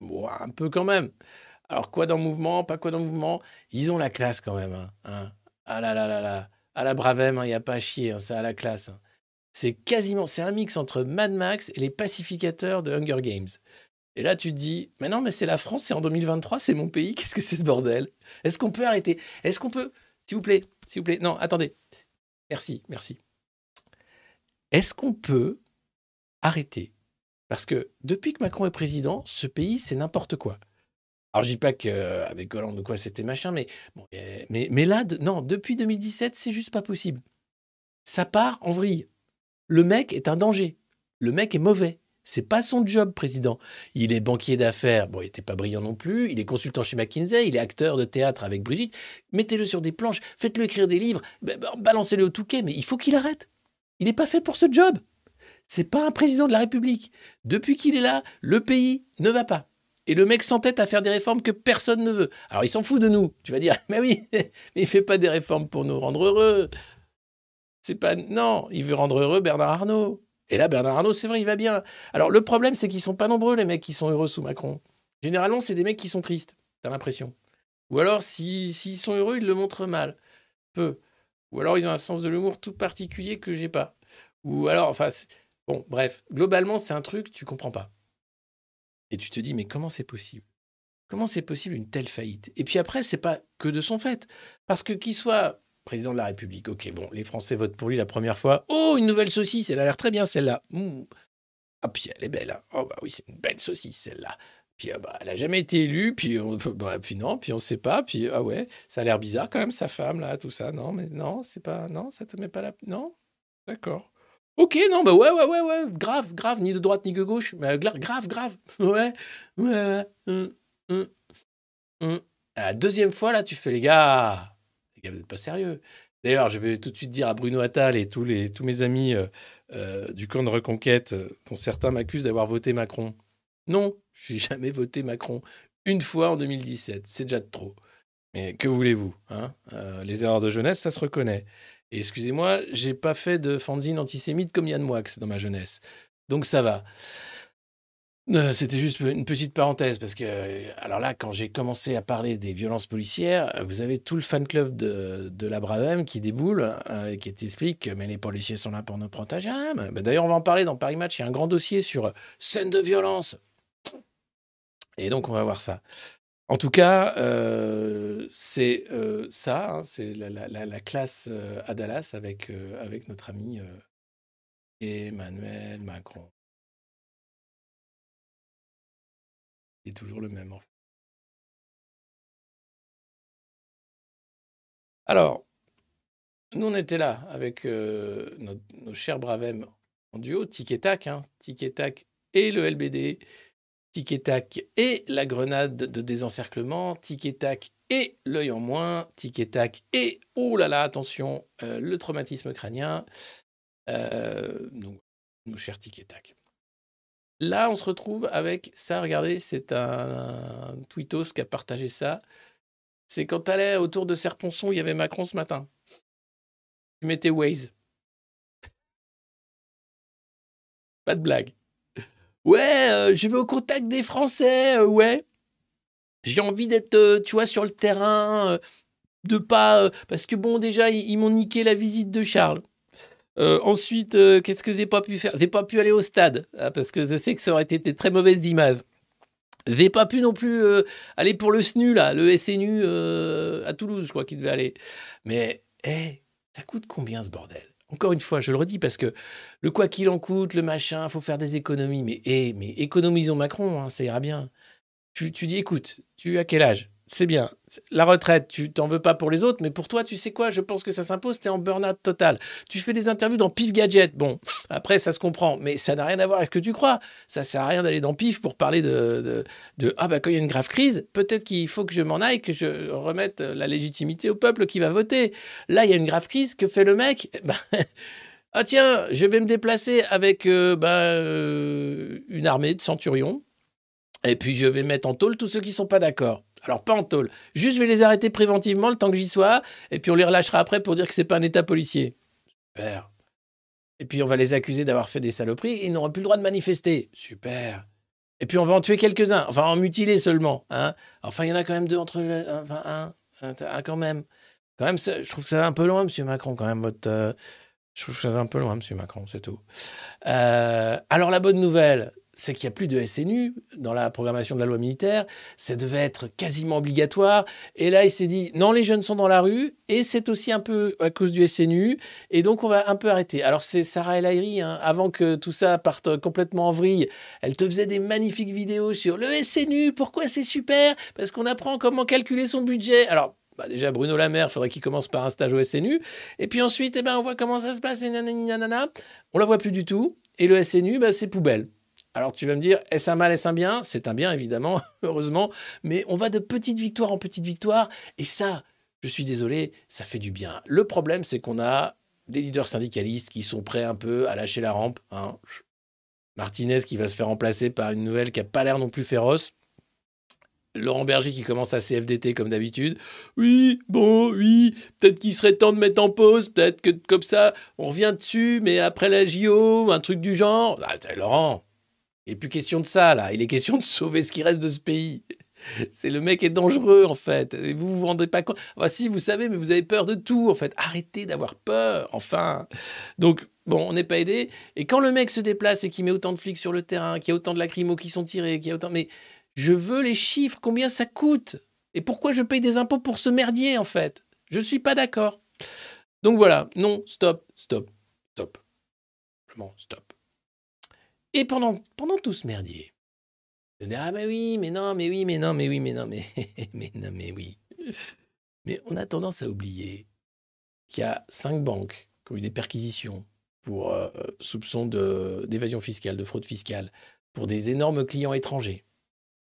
Bon, un peu quand même. Alors, quoi dans mouvement, pas quoi dans mouvement Ils ont la classe quand même. hein, hein. Ah là là là là. À la Bravem, il n'y a pas à chier, hein, ça a la classe. hein. C'est quasiment, c'est un mix entre Mad Max et les pacificateurs de Hunger Games. Et là, tu te dis, mais non, mais c'est la France, c'est en 2023, c'est mon pays, <laughs> qu'est-ce que c'est ce bordel? Est-ce qu'on peut arrêter? Est-ce qu'on peut, s'il vous plaît, s'il vous plaît, non, attendez. Merci, merci. Est-ce qu'on peut arrêter? Parce que depuis que Macron est président, ce pays, c'est n'importe quoi. Alors, je dis pas qu'avec Hollande ou quoi, c'était machin, mais, euh, mais, là, non, depuis 2017, c'est juste pas possible. Ça part en vrille. Le mec est un danger. Le mec est mauvais. C'est pas son job, président. Il est banquier d'affaires. Bon, il n'était pas brillant non plus. Il est consultant chez McKinsey. Il est acteur de théâtre avec Brigitte. Mettez-le sur des planches. Faites-le écrire des livres. ba- ba- Balancez-le au touquet. Mais il faut qu'il arrête. Il n'est pas fait pour ce job. C'est pas un président de la République. Depuis qu'il est là, le pays ne va pas. Et le mec s'entête à faire des réformes que personne ne veut. Alors il s'en fout de nous. Tu vas dire, <laughs> mais oui, <laughs> mais il fait pas des réformes pour nous rendre heureux. C'est pas non, il veut rendre heureux Bernard Arnault. Et là, Bernard Arnault, c'est vrai, il va bien. Alors le problème, c'est qu'ils sont pas nombreux les mecs qui sont heureux sous Macron. Généralement, c'est des mecs qui sont tristes. T'as l'impression. Ou alors, si- s'ils sont heureux, ils le montrent mal, peu. Ou alors, ils ont un sens de l'humour tout particulier que j'ai pas. Ou alors, enfin, bon, bref, globalement, c'est un truc tu comprends pas. Et tu te dis, mais comment c'est possible? Comment c'est possible une telle faillite? Et puis après, c'est pas que de son fait. Parce que qu'il soit président de la République, ok, bon, les Français votent pour lui la première fois. Oh, une nouvelle saucisse, elle a l'air très bien celle-là. Ah, puis elle est belle. hein. Oh, bah oui, c'est une belle saucisse celle-là. Puis ah, bah, elle a jamais été élue, puis, on, bah, puis non, puis on sait pas, puis ah ouais, ça a l'air bizarre quand même, sa femme, là, tout ça. Non, mais non, c'est pas. Non, ça te met pas la. Non? D'accord. Ok, non, bah ouais, ouais, ouais, ouais, grave, grave, ni de droite ni de gauche, mais grave, grave, ouais, <laughs> ouais, ouais, hum, hum, hum. La deuxième fois, là, tu fais, les gars, les gars, vous n'êtes pas sérieux. D'ailleurs, je vais tout de suite dire à Bruno Attal et tous, les, tous mes amis euh, euh, du camp de reconquête, euh, dont certains m'accusent d'avoir voté Macron. Non, j'ai <laughs> jamais voté Macron. Une fois en 2017, c'est déjà de trop. Mais que voulez-vous hein Les erreurs de jeunesse, ça se reconnaît. Excusez-moi, j'ai pas fait de fanzine antisémite comme Yann Moix dans ma jeunesse. Donc ça va. Euh, C'était juste une petite parenthèse parce que, euh, alors là, quand j'ai commencé à parler des violences policières, vous avez tout le fan club de, la Bravem qui déboule euh, et qui t'explique que mais les policiers sont là pour nous protéger. Ah, mais- mais D'ailleurs, on va en parler dans Paris Match. Il y a un grand dossier sur scène de violence. Et donc, on va voir ça. En tout cas, euh, c'est euh, ça, hein, c'est la, la- la- la classe euh, à Dallas avec, notre ami Emmanuel Macron. Il est toujours le même, en fait. Alors, nous, on était là avec nos, nos chers Bravem en duo, Tic et Tac, hein, Tic et Tac et le LBD, Tic et Tac et la grenade de désencerclement, Tic et Tac et l'œil en moins, Tic et Tac et, oh là là, attention, euh, le traumatisme crânien. Euh, donc, nos chers Tic et Tac. Là, on se retrouve avec ça, regardez, c'est un, un tweetos qui a partagé ça. C'est quand tu allais autour de Serponçon, il y avait Macron ce matin. Tu mettais Waze. Pas de blague. Ouais, euh, je vais au contact des Français, euh, ouais. J'ai envie d'être, euh, tu vois, sur le terrain, de pas... parce que bon, déjà, ils, m'ont niqué la visite de Charles. Ensuite, qu'est-ce que j'ai pas pu faire? J'ai pas pu aller au stade, hein, parce que je sais que ça aurait été très mauvaises images. J'ai pas pu non plus aller pour le SNU, là, le SNU à Toulouse, je crois qu'il devait aller. Mais, hé, ça coûte combien ce bordel? Encore une fois, je le redis, parce que le quoi qu'il en coûte, le machin, faut faire des économies. Mais, hé, mais économisons Macron, hein, ça ira bien. Tu, tu dis, écoute, tu as quel âge? C'est bien. La retraite, tu t'en veux pas pour les autres, mais pour toi, tu sais quoi? Je pense que ça s'impose, t'es en burn-out total. Tu fais des interviews dans Pif Gadget. Bon, après, ça se comprend, mais ça n'a rien à voir avec ce que tu crois. Ça sert à rien d'aller dans Pif pour parler de, ah bah quand il y a une grave crise, peut-être qu'il faut que je m'en aille, que je remette la légitimité au peuple qui va voter. Là, il y a une grave crise, que fait le mec? Eh ben, <laughs> Ah tiens, je vais me déplacer avec euh, bah, euh, une armée de centurions, et puis je vais mettre en tôle tous ceux qui sont pas d'accord. Alors pas en tôle, juste je vais les arrêter préventivement le temps que j'y sois, et puis on les relâchera après pour dire que c'est pas un état policier. Super. Et puis on va les accuser d'avoir fait des saloperies et ils n'auront plus le droit de manifester. Super. Et puis on va en tuer quelques-uns, enfin en mutiler seulement. Hein. Enfin, il y en a quand même deux entre eux, enfin un, un, quand même. Quand même, je trouve que ça va un peu loin, Monsieur Macron, quand même. Votre, euh, je trouve ça un peu loin, Monsieur Macron, c'est tout. Euh, alors la bonne nouvelle, c'est qu'il n'y a plus de SNU dans la programmation de la loi militaire. Ça devait être quasiment obligatoire. Et là, il s'est dit, non, les jeunes sont dans la rue, et c'est aussi un peu à cause du SNU, et donc on va un peu arrêter. Alors c'est Sarah El hein, avant que tout ça parte complètement en vrille, elle te faisait des magnifiques vidéos sur le SNU, pourquoi c'est super? Parce qu'on apprend comment calculer son budget. Alors, bah déjà, Bruno Lamère, faudrait qu'il commence par un stage au SNU. Et puis ensuite, eh ben, on voit comment ça se passe, et nanani nanana. On la voit plus du tout. Et le SNU, bah, c'est poubelle. Alors tu vas me dire, est-ce un mal, est-ce un bien? C'est un bien, évidemment, <laughs> heureusement. Mais on va de petite victoire en petite victoire. Et ça, je suis désolé, ça fait du bien. Le problème, c'est qu'on a des leaders syndicalistes qui sont prêts un peu à lâcher la rampe. hein. Martinez qui va se faire remplacer par une nouvelle qui n'a pas l'air non plus féroce. Laurent Berger qui commence à CFDT comme d'habitude. Oui, bon, oui, peut-être qu'il serait temps de mettre en pause, peut-être que comme ça, on revient dessus, mais après la JO, un truc du genre. Ah, Laurent, n'est plus question de ça, là. Il est question de <laughs> sauver ce qui reste de ce pays. C'est le mec est dangereux, en fait. Et vous vous rendez pas compte. Enfin, si, vous savez, mais vous avez peur de tout, en fait. Arrêtez d'avoir peur, enfin. Donc, bon, on n'est pas aidé. Et quand le mec se déplace et qu'il met autant de flics sur le terrain, qu'il y a autant de lacrymos qui sont tirés, qu'il y a autant. Mais je veux les chiffres, combien ça coûte Et pourquoi je paye des impôts pour ce merdier, en fait? Je suis pas d'accord. Donc voilà, non, stop, stop, stop. Vraiment, stop. Et pendant, pendant tout ce merdier, je dis, ah mais oui, mais non, mais oui, mais non, mais oui, mais non, <laughs> mais, non, mais oui. Mais on a tendance à oublier qu'il y a cinq banques qui ont eu des perquisitions pour euh, soupçons de- d'évasion fiscale, de fraude fiscale, pour des énormes clients étrangers.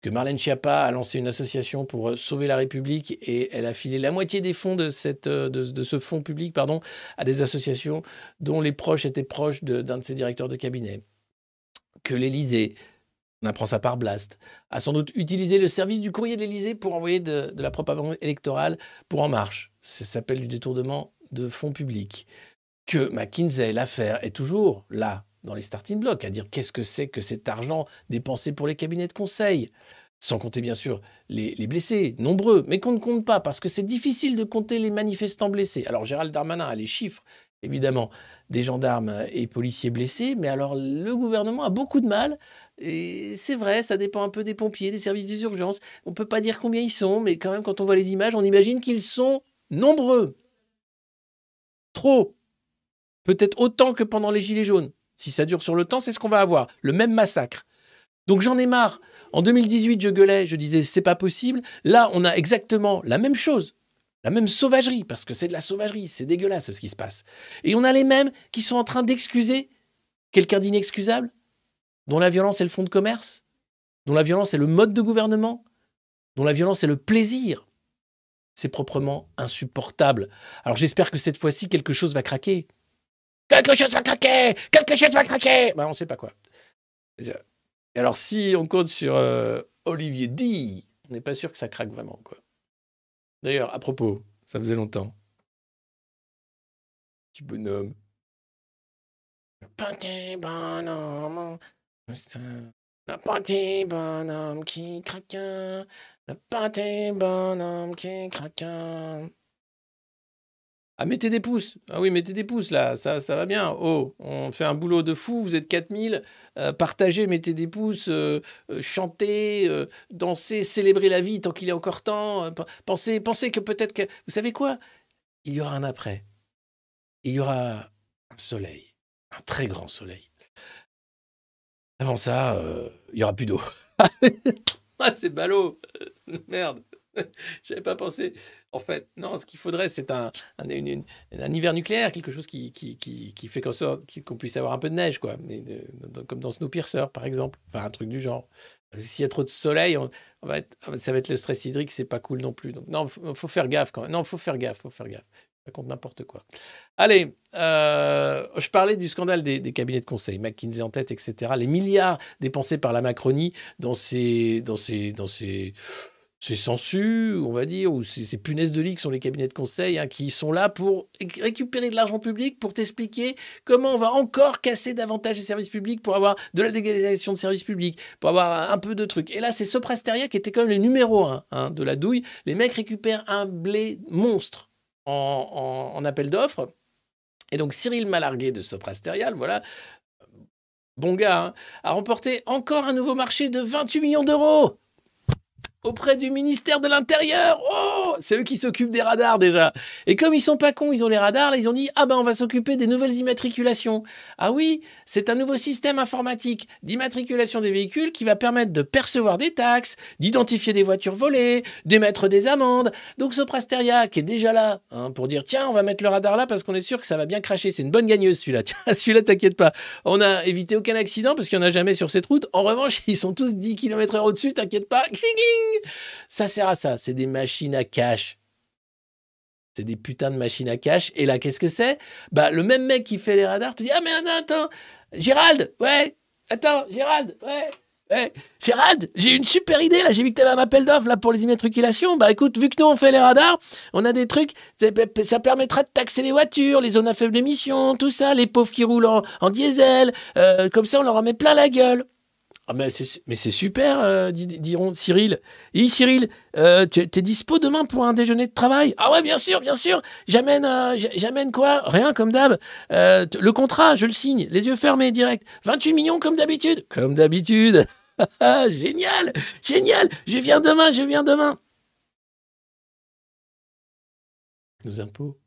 Que Marlène Schiappa a lancé une association pour euh, sauver la République et elle a filé la moitié des fonds de, cette, euh, de, ce fonds public pardon, à des associations dont les proches étaient proches d'un de, ses directeurs de cabinet. Que l'Élysée, on apprend ça par Blast, a sans doute utilisé le service du courrier de l'Élysée pour envoyer de, la propagande électorale pour En Marche. Ça s'appelle du détournement de fonds publics. Que McKinsey, l'affaire, est toujours là, dans les starting blocks, à dire qu'est-ce que c'est que cet argent dépensé pour les cabinets de conseil. Sans compter bien sûr les, les blessés, nombreux, mais qu'on ne compte pas, parce que c'est difficile de compter les manifestants blessés. Alors Gérald Darmanin a les chiffres, évidemment, des gendarmes et policiers blessés, mais alors le gouvernement a beaucoup de mal. Et c'est vrai, ça dépend un peu des pompiers, des services des. On ne peut pas dire combien ils sont, mais quand même, quand on voit les images, on imagine qu'ils sont nombreux. Trop. Peut-être autant que pendant les Gilets jaunes. Si ça dure sur le temps, c'est ce qu'on va avoir. Le même massacre. Donc j'en ai marre. En 2018, je gueulais, je disais c'est pas possible. Là, on a exactement la même chose. La même sauvagerie, parce que c'est de la sauvagerie, c'est dégueulasse ce qui se passe. Et on a les mêmes qui sont en train d'excuser quelqu'un d'inexcusable, dont la violence est le fond de commerce, dont la violence est le mode de gouvernement, dont la violence est le plaisir. C'est proprement insupportable. Alors j'espère que cette fois-ci, quelque chose va craquer. Quelque chose va craquer Quelque chose va craquer ben, On sait pas quoi. Et alors si on compte sur euh, Olivier D, on n'est pas sûr que ça craque vraiment. quoi. D'ailleurs, à propos, ça faisait longtemps. Petit bonhomme. Petit bonhomme. Le petit bonhomme qui craque. Le petit bonhomme qui craque. Ah, mettez des pouces. Ah oui, mettez des pouces là, ça, ça va bien. Oh, on fait un boulot de fou, vous êtes 4000. Euh, partagez, mettez des pouces, euh, euh, chantez, dansez, célébrez la vie tant qu'il est encore temps. Pe- pensez, pensez que peut-être que. Vous savez quoi? Il y aura un après. Il y aura un soleil, un très grand soleil. Avant ça, il y aura plus d'eau. <laughs> ah, c'est ballot <laughs> Merde <laughs> J'avais pas pensé. En fait, non, ce qu'il faudrait, c'est un, un, hiver nucléaire, quelque chose qui, qui, qui, qui fait qu'on puisse avoir un peu de neige, quoi. Comme dans Snowpiercer, par exemple. Enfin, un truc du genre. S'il y a trop de soleil, être- ça va être le stress hydrique, c'est pas cool non plus. Donc, non, faut, faut faire gaffe quand même. Non, faut faire gaffe, faut faire gaffe. Je raconte n'importe quoi. Allez, euh, je parlais du scandale des, des cabinets de conseil, McKinsey en tête, etc. Les milliards dépensés par la Macronie dans ces, dans ces, dans ces, ces sensus, on va dire, ou ces, punaises de lit qui sont les cabinets de conseil, hein, qui sont là pour récupérer de l'argent public, pour t'expliquer comment on va encore casser davantage les services publics pour avoir de la dégalisation de services publics, pour avoir un peu de trucs. Et là, c'est Soprasteria qui était quand même le numéro un hein, de la douille. Les mecs récupèrent un blé monstre en, appel d'offres. Et donc Cyril Malarguet de Soprasterial, voilà, bon gars, hein, a remporté encore un nouveau marché de 28 millions d'euros auprès du ministère de l'Intérieur. Oh, c'est eux qui s'occupent des radars déjà. Et comme ils sont pas cons, ils ont les radars, ils ont dit ah ben on va s'occuper des nouvelles immatriculations. Ah oui, c'est un nouveau système informatique d'immatriculation des véhicules qui va permettre de percevoir des taxes, d'identifier des voitures volées, d'émettre des amendes. Donc Soprasteria qui est déjà là hein, pour dire tiens on va mettre le radar là parce qu'on est sûr que ça va bien cracher. C'est une bonne gagneuse celui-là. <laughs> Tiens celui-là t'inquiète pas. On a évité aucun accident parce qu'il n'y en a jamais sur cette route. En revanche ils sont tous 10 km heure au-dessus. T'inquiète pas. Ça sert à ça. C'est des machines à cash. C'est des putains de machines à cash. Et là, qu'est-ce que c'est? Bah, le même mec qui fait les radars te dit Ah, mais attends, attends, Gérald, ouais, attends, Gérald, ouais, ouais, Gérald, j'ai une super idée là. J'ai vu que tu avais un appel d'offres pour les immatriculations. Bah, écoute, vu que nous on fait les radars, on a des trucs, ça permettra de taxer les voitures, les zones à faible émission, tout ça, les pauvres qui roulent en, en diesel. euh, comme ça, on leur en met plein la gueule. Ah mais c'est super, euh, di- diront Cyril. Et Cyril, euh, tu es dispo demain pour un déjeuner de travail? Ah ouais, bien sûr, bien sûr. J'amène, euh, j'amène quoi? Rien comme d'hab. Le contrat, je le signe, les yeux fermés, direct. 28 millions comme d'habitude. Comme d'habitude. <laughs> génial, génial. Je viens demain, je viens demain. Nos impôts.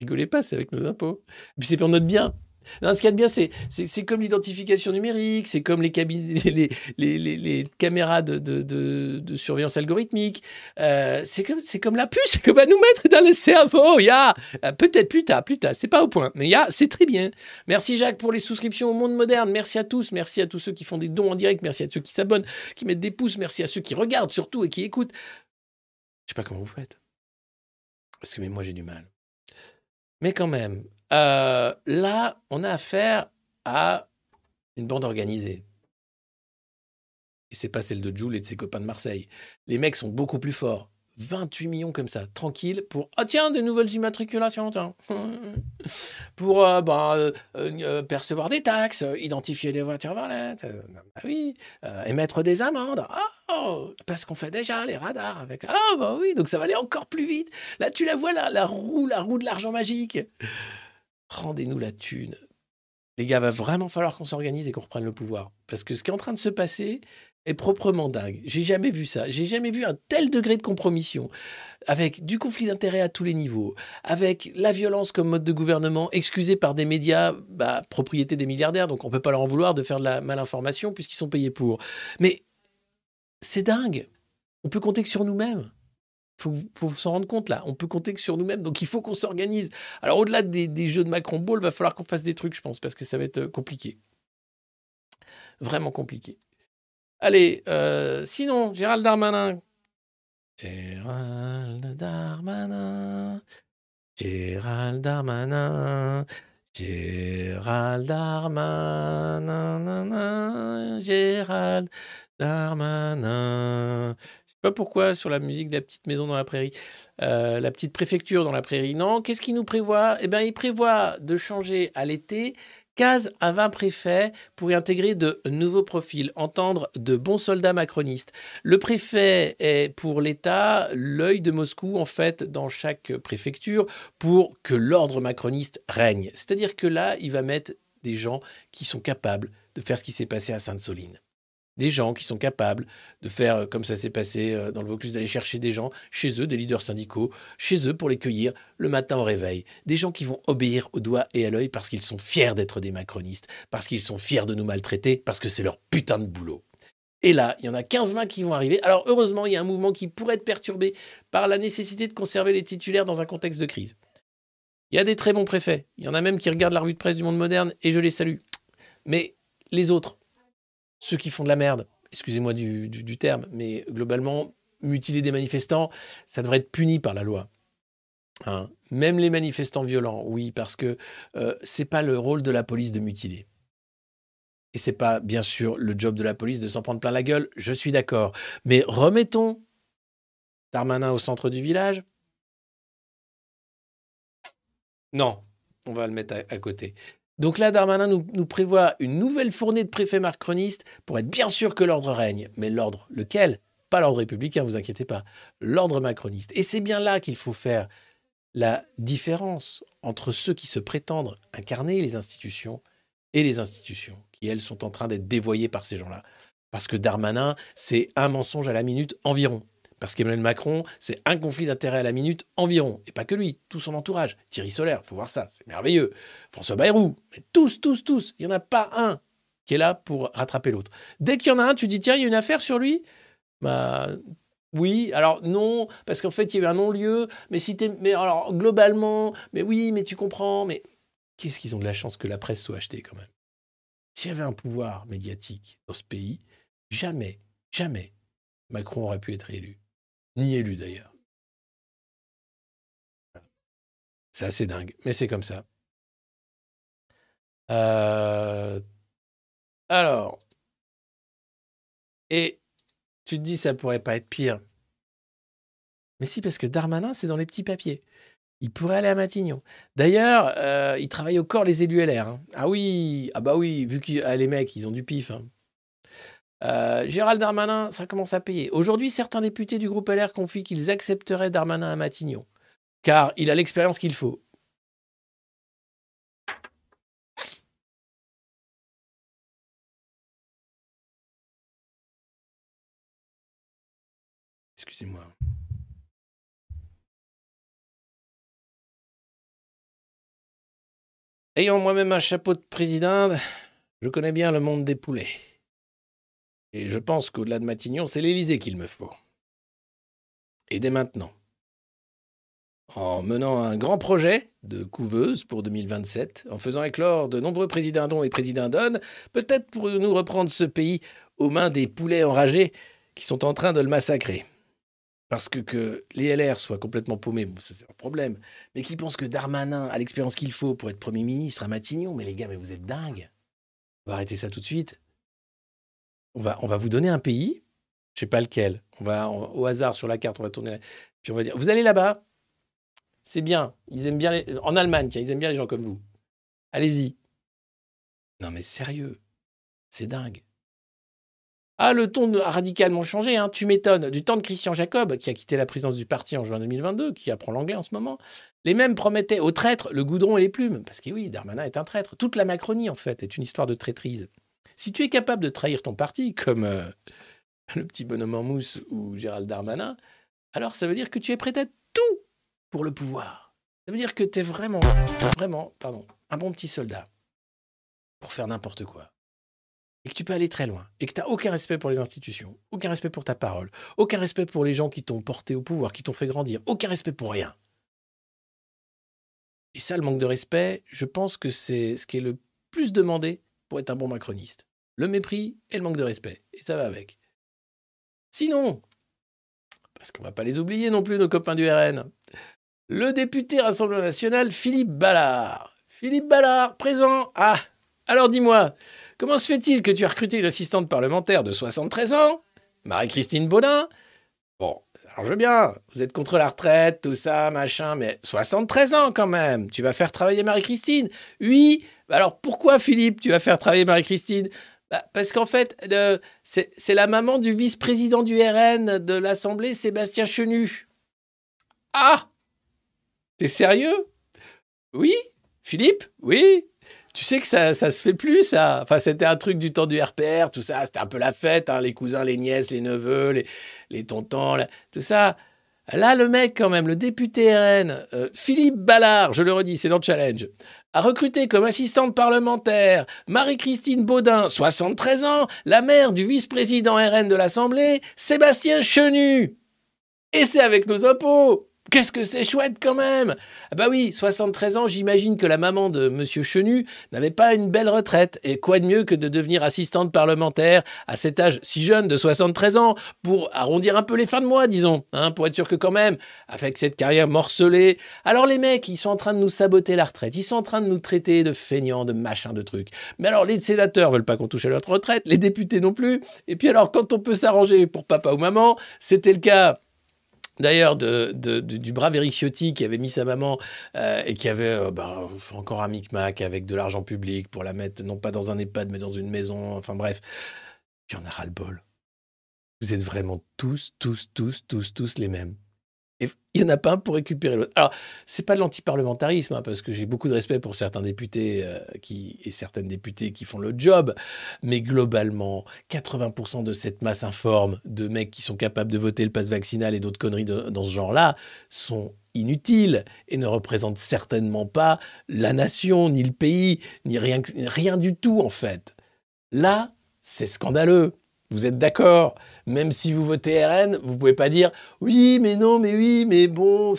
Rigolez pas, c'est avec nos impôts. Et puis c'est pour notre bien. Non, ce qu'il y a de bien, c'est, comme l'identification numérique, c'est comme <laughs> les, les, les, les, caméras de, de, de, surveillance algorithmique. Euh, c'est, comme, comme la puce que va nous mettre dans le cerveau. Il y a, euh, peut-être plus tard, plus tard, c'est pas au point, mais il y a, c'est très bien. Merci Jacques pour les souscriptions au monde moderne. Merci à tous. Merci à tous ceux qui font des dons en direct. Merci à ceux qui s'abonnent, qui mettent des pouces. Merci à ceux qui regardent surtout et qui écoutent. Je sais pas comment vous faites. Parce que mais moi j'ai du mal. Mais quand même, euh, là, on a affaire à une bande organisée. Et c'est pas celle de Jules et de ses copains de Marseille. Les mecs sont beaucoup plus forts. 28 millions comme ça, tranquille, pour ah tiens, de nouvelles immatriculations, tiens. <laughs> pour euh, bah, euh, percevoir des taxes, identifier des voitures euh, bah oui, émettre des amendes. Oh, parce qu'on fait déjà les radars avec. Ah bah oui, donc ça va aller encore plus vite. Là, tu la vois, la roue, la roue de l'argent magique. Rendez-nous la thune. Les gars, va vraiment falloir qu'on s'organise et qu'on reprenne le pouvoir. Parce que ce qui est en train de se passer est proprement dingue. J'ai jamais vu ça. J'ai jamais vu un tel degré de compromission. Avec du conflit d'intérêts à tous les niveaux, avec la violence comme mode de gouvernement, excusé par des médias, bah, propriété des milliardaires, donc on peut pas leur en vouloir de faire de la malinformation puisqu'ils sont payés pour. Mais c'est dingue. On peut compter que sur nous-mêmes. Faut, faut s'en rendre compte là. On peut compter que sur nous-mêmes. Donc il faut qu'on s'organise. Alors au-delà des, jeux de Macron Ball, va falloir qu'on fasse des trucs, je pense, parce que ça va être euh, compliqué. Vraiment compliqué. Allez, euh, sinon, Gérald Darmanin. Gérald Darmanin. Gérald Darmanin. Gérald Darmanin. Gérald Darmanin. Sais pas pourquoi sur la musique de la petite maison dans la prairie, euh, la petite préfecture dans la prairie. Non, qu'est-ce qu'il nous prévoit? Eh bien, il prévoit de changer à l'été 15 à 20 préfets pour y intégrer de nouveaux profils, entendre de bons soldats macronistes. Le préfet est pour l'État l'œil de Moscou, en fait, dans chaque préfecture, pour que l'ordre macroniste règne. C'est-à-dire que là, il va mettre des gens qui sont capables de faire ce qui s'est passé à Sainte-Soline. Des gens qui sont capables de faire euh, comme ça s'est passé euh, dans le Vaucluse, d'aller chercher des gens chez eux, des leaders syndicaux, chez eux pour les cueillir le matin au réveil. Des gens qui vont obéir au doigt et à l'œil parce qu'ils sont fiers d'être des macronistes, parce qu'ils sont fiers de nous maltraiter, parce que c'est leur putain de boulot. Et là, il y en a 15-20 qui vont arriver. Alors heureusement, il y a un mouvement qui pourrait être perturbé par la nécessité de conserver les titulaires dans un contexte de crise. Il y a des très bons préfets. Il y en a même qui regardent la revue de presse du monde moderne et je les salue. Mais les autres, ceux qui font de la merde, excusez-moi du, terme, mais globalement, mutiler des manifestants, ça devrait être puni par la loi. Hein. Même les manifestants violents, oui, parce que euh, c'est pas le rôle de la police de mutiler. Et c'est pas, bien sûr, le job de la police de s'en prendre plein la gueule, je suis d'accord. Mais remettons Darmanin au centre du village Non, on va le mettre à côté. Donc là, Darmanin nous, prévoit une nouvelle fournée de préfets macronistes pour être bien sûr que l'ordre règne. Mais l'ordre, lequel? Pas l'ordre républicain, vous inquiétez pas. L'ordre macroniste. Et c'est bien là qu'il faut faire la différence entre ceux qui se prétendent incarner les institutions et les institutions, qui elles sont en train d'être dévoyées par ces gens-là. Parce que Darmanin, c'est un mensonge à la minute environ. Parce qu'Emmanuel Macron, c'est un conflit d'intérêts à la minute environ. Et pas que lui, tout son entourage. Thierry Solaire, faut voir ça, c'est merveilleux. François Bayrou, mais tous, tous, tous. Il n'y en a pas un qui est là pour rattraper l'autre. Dès qu'il y en a un, tu dis, tiens, il y a une affaire sur lui? Bah, oui, alors non, parce qu'en fait, il y a eu un non-lieu, mais si t'es. Mais alors, globalement, mais oui, mais tu comprends, mais. Qu'est-ce qu'ils ont de la chance que la presse soit achetée quand même? S'il y avait un pouvoir médiatique dans ce pays, jamais, jamais Macron aurait pu être élu. Ni élu d'ailleurs. C'est assez dingue, mais c'est comme ça. Euh, Alors. Et tu te dis, ça pourrait pas être pire. Mais si, parce que Darmanin, c'est dans les petits papiers. Il pourrait aller à Matignon. D'ailleurs, euh, il travaille au corps les élus LR. hein. Ah oui, ah bah oui, vu que les mecs, ils ont du pif. hein. Euh, Gérald Darmanin, ça commence à payer. Aujourd'hui, certains députés du groupe LR confient qu'ils accepteraient Darmanin à Matignon, car il a l'expérience qu'il faut. Excusez-moi. Ayant moi-même un chapeau de président, je connais bien le monde des poulets. Et je pense qu'au-delà de Matignon, c'est l'Élysée qu'il me faut. Et dès maintenant. En menant un grand projet de couveuse pour 2027, en faisant éclore de nombreux présidents et présidents peut-être pourrions-nous reprendre ce pays aux mains des poulets enragés qui sont en train de le massacrer. Parce que, que les LR soient complètement paumés, bon, c'est un problème, mais qu'ils pensent que Darmanin a l'expérience qu'il faut pour être Premier ministre à Matignon, mais les gars, mais vous êtes dingues. On va arrêter ça tout de suite. On va, vous donner un pays, je sais pas lequel, on va au hasard sur la carte, on va tourner, la- puis on va dire, vous allez là-bas, c'est bien, ils aiment bien, en Allemagne, tiens, ils aiment bien les gens comme vous. Allez-y. Non mais sérieux, c'est dingue. Ah, le ton a radicalement changé, hein, tu m'étonnes. Du temps de Christian Jacob, qui a quitté la présidence du parti en juin 2022, qui apprend l'anglais en ce moment, les mêmes promettaient aux traîtres le goudron et les plumes. Parce que oui, Darmanin est un traître. Toute la Macronie, en fait, est une histoire de traîtrise. Si tu es capable de trahir ton parti, comme euh, <laughs> le petit bonhomme en mousse ou Gérald Darmanin, alors ça veut dire que tu es prêt à tout pour le pouvoir. Ça veut dire que tu es vraiment, vraiment, pardon, un bon petit soldat pour faire n'importe quoi et que tu peux aller très loin, et que tu n'as aucun respect pour les institutions, aucun respect pour ta parole, aucun respect pour les gens qui t'ont porté au pouvoir, qui t'ont fait grandir, aucun respect pour rien. Et ça, le manque de respect, je pense que c'est ce qui est le plus demandé pour être un bon macroniste. Le mépris et le manque de respect. Et ça va avec. Sinon, parce qu'on va pas les oublier non plus, nos copains du RN, le député Rassemblement National, Philippe Ballard. Philippe Ballard, présent. Ah, alors dis-moi, Comment se fait-il que tu as recruté une assistante parlementaire de 73 ans, Marie-Christine Baudin? Bon, alors je veux bien, vous êtes contre la retraite, tout ça, machin, mais 73 ans quand même, tu vas faire travailler Marie-Christine Oui, alors pourquoi Philippe, tu vas faire travailler Marie-Christine? Bah, Parce qu'en fait, c'est la maman du vice-président du RN de l'Assemblée, Sébastien Chenu. Ah T'es sérieux? Oui Philippe? Oui tu sais que ça, ça se fait plus, ça. Enfin, c'était un truc du temps du RPR, tout ça. C'était un peu la fête, hein, les cousins, les nièces, les neveux, les, les tontons, tout ça. Là, le mec, quand même, le député RN, euh, Philippe Ballard, je le redis, c'est dans le challenge, a recruté comme assistante parlementaire Marie-Christine Baudin, 73 ans, la mère du vice-président RN de l'Assemblée, Sébastien Chenu. Et c'est avec nos impôts. Qu'est-ce que c'est chouette quand même Ah bah oui, 73 ans, j'imagine que la maman de Monsieur Chenu n'avait pas une belle retraite. Et quoi de mieux que de devenir assistante parlementaire à cet âge si jeune de 73 ans pour arrondir un peu les fins de mois, disons, hein, pour être sûr que quand même, avec cette carrière morcelée. Alors les mecs, ils sont en train de nous saboter la retraite, ils sont en train de nous traiter de feignants, de machins, de trucs. Mais alors les sénateurs veulent pas qu'on touche à notre retraite, les députés non plus. Et puis alors quand on peut s'arranger pour papa ou maman, c'était le cas D'ailleurs, du brave Eric Ciotti qui avait mis sa maman euh, et qui avait euh, bah, encore un micmac avec de l'argent public pour la mettre non pas dans un EHPAD mais dans une maison. Enfin bref, il y en a ras le bol. Vous êtes vraiment tous, tous, tous, tous, tous les mêmes. Et il n'y en a pas un pour récupérer l'autre. Alors, c'est pas de l'antiparlementarisme, hein, parce que j'ai beaucoup de respect pour certains députés euh, qui, et certaines députées qui font le job, mais globalement, 80% de cette masse informe de mecs qui sont capables de voter le passe vaccinal et d'autres conneries dans ce genre-là sont inutiles et ne représentent certainement pas la nation, ni le pays, ni rien, rien du tout, en fait. Là, c'est scandaleux. Vous êtes d'accord? Même si vous votez RN, vous pouvez pas dire oui, mais non, mais oui, mais bon.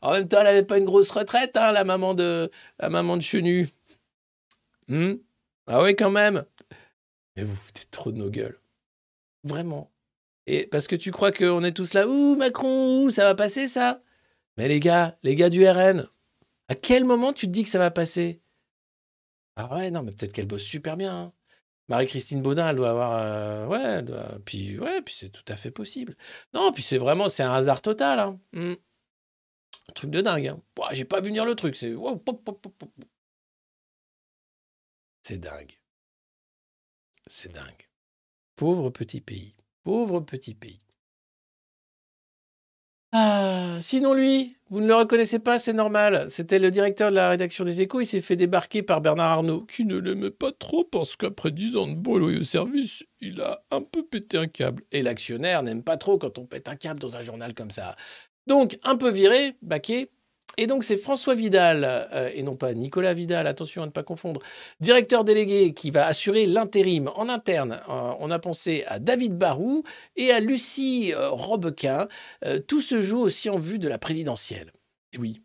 en même temps, elle n'avait pas une grosse retraite, hein, la maman de la maman de Chenu. Hmm? Ah oui, quand même. Mais vous vous foutez trop de nos gueules. Vraiment. Et parce que tu crois qu'on est tous là, ouh, Macron, ouh, ça va passer ça? Mais les gars, les gars du RN, à quel moment tu te dis que ça va passer? Ah ouais, non, mais peut-être qu'elle bosse super bien. hein. Marie-Christine Baudin, elle doit avoir. euh, ouais, puis, ouais, puis c'est tout à fait possible. Non, puis c'est vraiment, c'est un hasard total. hein. Hmm. Un truc de dingue. Hein. J'ai pas vu venir le truc. C'est dingue. C'est dingue. Pauvre petit pays. Pauvre petit pays. Ah, sinon lui, vous ne le reconnaissez pas, c'est normal. C'était le directeur de la rédaction des Échos. Il s'est fait débarquer par Bernard Arnault, qui ne l'aimait pas trop parce qu'après dix ans de beau loyaux service, il a un peu pété un câble. Et l'actionnaire n'aime pas trop quand on pète un câble dans un journal comme ça. Donc, un peu viré, baqué. Et donc, c'est François Vidal, euh, et non pas Nicolas Vidal, attention à ne pas confondre, directeur délégué qui va assurer l'intérim en interne. Euh, on a pensé à David Barou et à Lucie euh, Robequin. Tout se joue aussi en vue de la présidentielle. Oui,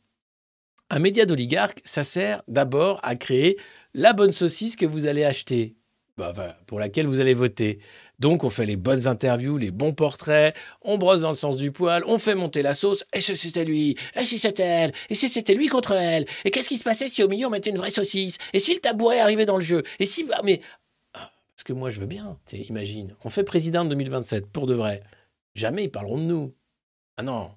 un média d'oligarque, ça sert d'abord à créer la bonne saucisse que vous allez acheter, bah, pour laquelle vous allez voter. Donc, on fait les bonnes interviews, les bons portraits, on brosse dans le sens du poil, on fait monter la sauce. Et si c'était lui Et si c'était elle Et si c'était lui contre elle Et qu'est-ce qui se passait si au milieu on mettait une vraie saucisse? Et si le tabouret arrivait dans le jeu? Et si. ah, Mais. ah, Parce que moi, je veux bien. Imagine, on fait président en 2027, pour de vrai. Jamais ils parleront de nous. Ah non.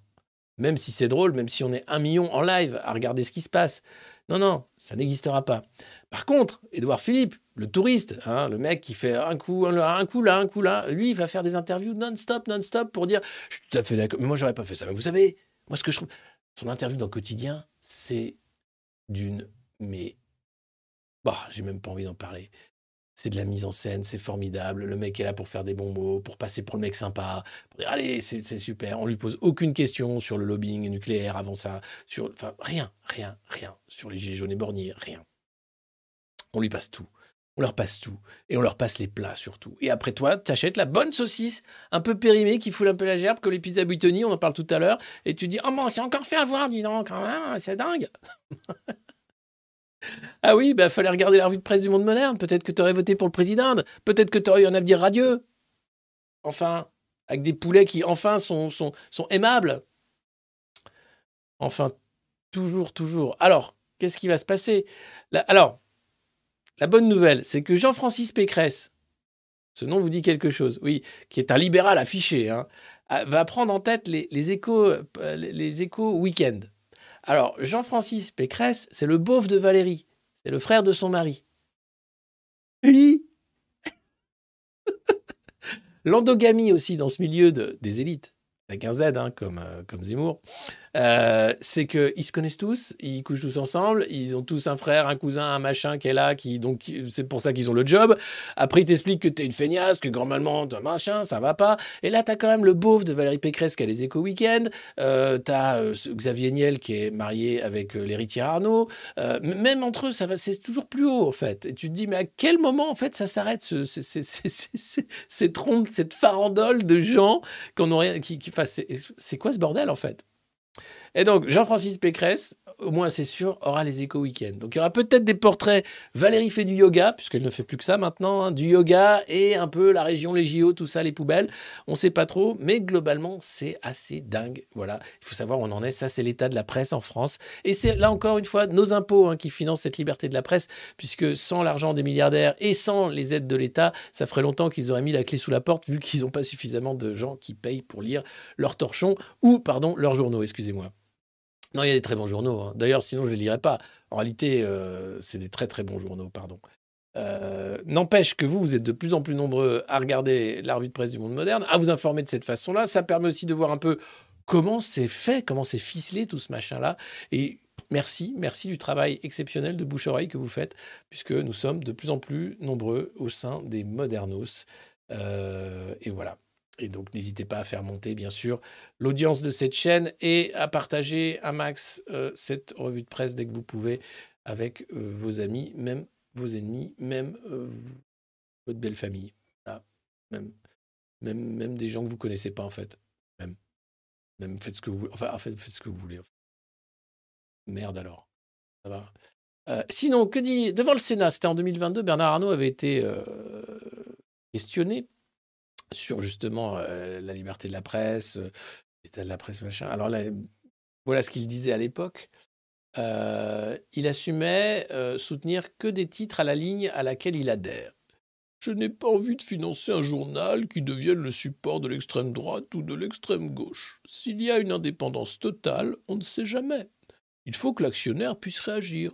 Même si c'est drôle, même si on est un million en live à regarder ce qui se passe. Non, non, ça n'existera pas. Par contre, Édouard Philippe, le touriste, hein, le mec qui fait un coup là, un coup là, un coup là, lui, il va faire des interviews non-stop, non-stop pour dire Je suis tout à fait d'accord, mais moi, j'aurais pas fait ça. Mais vous savez, moi, ce que je trouve. Son interview dans Quotidien, c'est d'une. Mais. Bah, j'ai même pas envie d'en parler. C'est de la mise en scène, c'est formidable. Le mec est là pour faire des bons mots, pour passer pour le mec sympa, pour dire allez, c'est c'est super. On lui pose aucune question sur le lobbying nucléaire avant ça, sur, enfin rien, rien, rien sur les gilets jaunes et borniers, rien. On lui passe tout. On leur passe tout. Et on leur passe les plats surtout. Et après toi, t'achètes la bonne saucisse, un peu périmée, qui fout un peu la gerbe, comme les pizzas Buitoni, on en parle tout à l'heure. Et tu dis, oh mon, c'est encore fait avoir, dis donc, quand même, c'est dingue. <laughs> ah oui, bah fallait regarder la revue de presse du monde moderne. Peut-être que t'aurais voté pour le président. Peut-être que t'aurais eu un avenir radieux. Enfin, avec des poulets qui, enfin, sont, sont, sont aimables. Enfin, toujours, toujours. Alors, qu'est-ce qui va se passer? Alors, la bonne nouvelle, c'est que Jean-Francis Pécresse, ce nom vous dit quelque chose, oui, qui est un libéral affiché, hein, va prendre en tête les, échos, euh, les, échos week-end. Alors, Jean-Francis Pécresse, c'est le beauf de Valérie, c'est le frère de son mari. Oui. <laughs> L'endogamie aussi dans ce milieu de- des élites, avec un Z, hein, comme, euh, comme Zemmour, euh, c'est qu'ils se connaissent tous, ils couchent tous ensemble, ils ont tous un frère, un cousin, un machin qui est là, qui, donc c'est pour ça qu'ils ont le job. Après, ils t'expliquent que t'es une feignasse, que normalement, un machin, ça va pas. Et là, t'as quand même le beauf de Valérie Pécresse qui a les échos week-end, euh, t'as euh, Xavier Niel qui est marié avec euh, l'héritière Arnaud. Même entre eux, c'est toujours plus haut, en fait. Et tu te dis, mais à quel moment, en fait, ça s'arrête, ce, c'est- c'est- cette farandole de gens qu'on rien, qui, qui, enfin, c'est quoi ce bordel, en fait? Et donc, Jean-Francis Pécresse, au moins c'est sûr, aura les échos week-end. Donc il y aura peut-être des portraits. Valérie fait du yoga, puisqu'elle ne fait plus que ça maintenant, hein, du yoga et un peu la région, les JO, tout ça, les poubelles. On ne sait pas trop, mais globalement, c'est assez dingue. Voilà, il faut savoir où on en est. Ça, c'est l'état de la presse en France. Et c'est là encore une fois nos impôts hein, qui financent cette liberté de la presse, puisque sans l'argent des milliardaires et sans les aides de l'État, ça ferait longtemps qu'ils auraient mis la clé sous la porte, vu qu'ils n'ont pas suffisamment de gens qui payent pour lire leurs torchons ou, pardon, leurs journaux, excusez-moi. Non, il y a des très bons journaux. hein. D'ailleurs, sinon, je ne les lirais pas. En réalité, euh, c'est des très très bons journaux, pardon. Euh, N'empêche que vous, vous êtes de plus en plus nombreux à regarder la revue de presse du monde moderne, à vous informer de cette façon-là. Ça permet aussi de voir un peu comment c'est fait, comment c'est ficelé tout ce machin-là. Et merci, merci du travail exceptionnel de bouche-oreille que vous faites, puisque nous sommes de plus en plus nombreux au sein des modernos. Euh, et voilà. Et donc, n'hésitez pas à faire monter, bien sûr, l'audience de cette chaîne et à partager un max euh, cette revue de presse dès que vous pouvez avec euh, vos amis, même vos ennemis, même euh, votre belle famille. Même, même, même des gens que vous connaissez pas, en fait. Même, même faites ce que vous Enfin, en fait, faites ce que vous voulez. Merde alors. Ça va. Sinon, que dit devant le Sénat, c'était en 2022, Bernard Arnault avait été questionné sur justement euh, la liberté de la presse, euh, l'état de la presse, machin. Alors là, voilà ce qu'il disait à l'époque. Euh, il assumait euh, soutenir que des titres à la ligne à laquelle il adhère. Je n'ai pas envie de financer un journal qui devienne le support de l'extrême droite ou de l'extrême gauche. S'il y a une indépendance totale, on ne sait jamais. Il faut que l'actionnaire puisse réagir.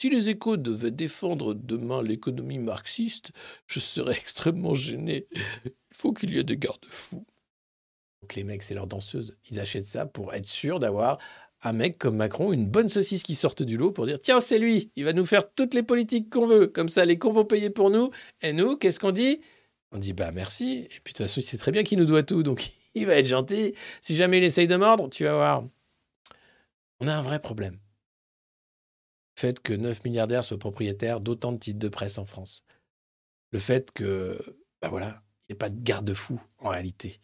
Si les échos devaient défendre demain l'économie marxiste, je serais <laughs> extrêmement gêné. Faut qu'il y ait des garde-fous. Les mecs, c'est leur danseuse. Ils achètent ça pour être sûrs d'avoir un mec comme Macron, une bonne saucisse qui sorte du lot pour dire tiens, c'est lui, il va nous faire toutes les politiques qu'on veut. Comme ça, les cons vont payer pour nous. Et nous, qu'est-ce qu'on dit? On dit bah merci. Et puis de toute façon, sait très bien qu'il nous doit tout, donc <laughs> il va être gentil. Si jamais il essaye de mordre, tu vas voir. On a un vrai problème. Le fait que 9 milliardaires soient propriétaires d'autant de titres de presse en France. Le fait que, bah voilà, il n'y pas de garde-fou en réalité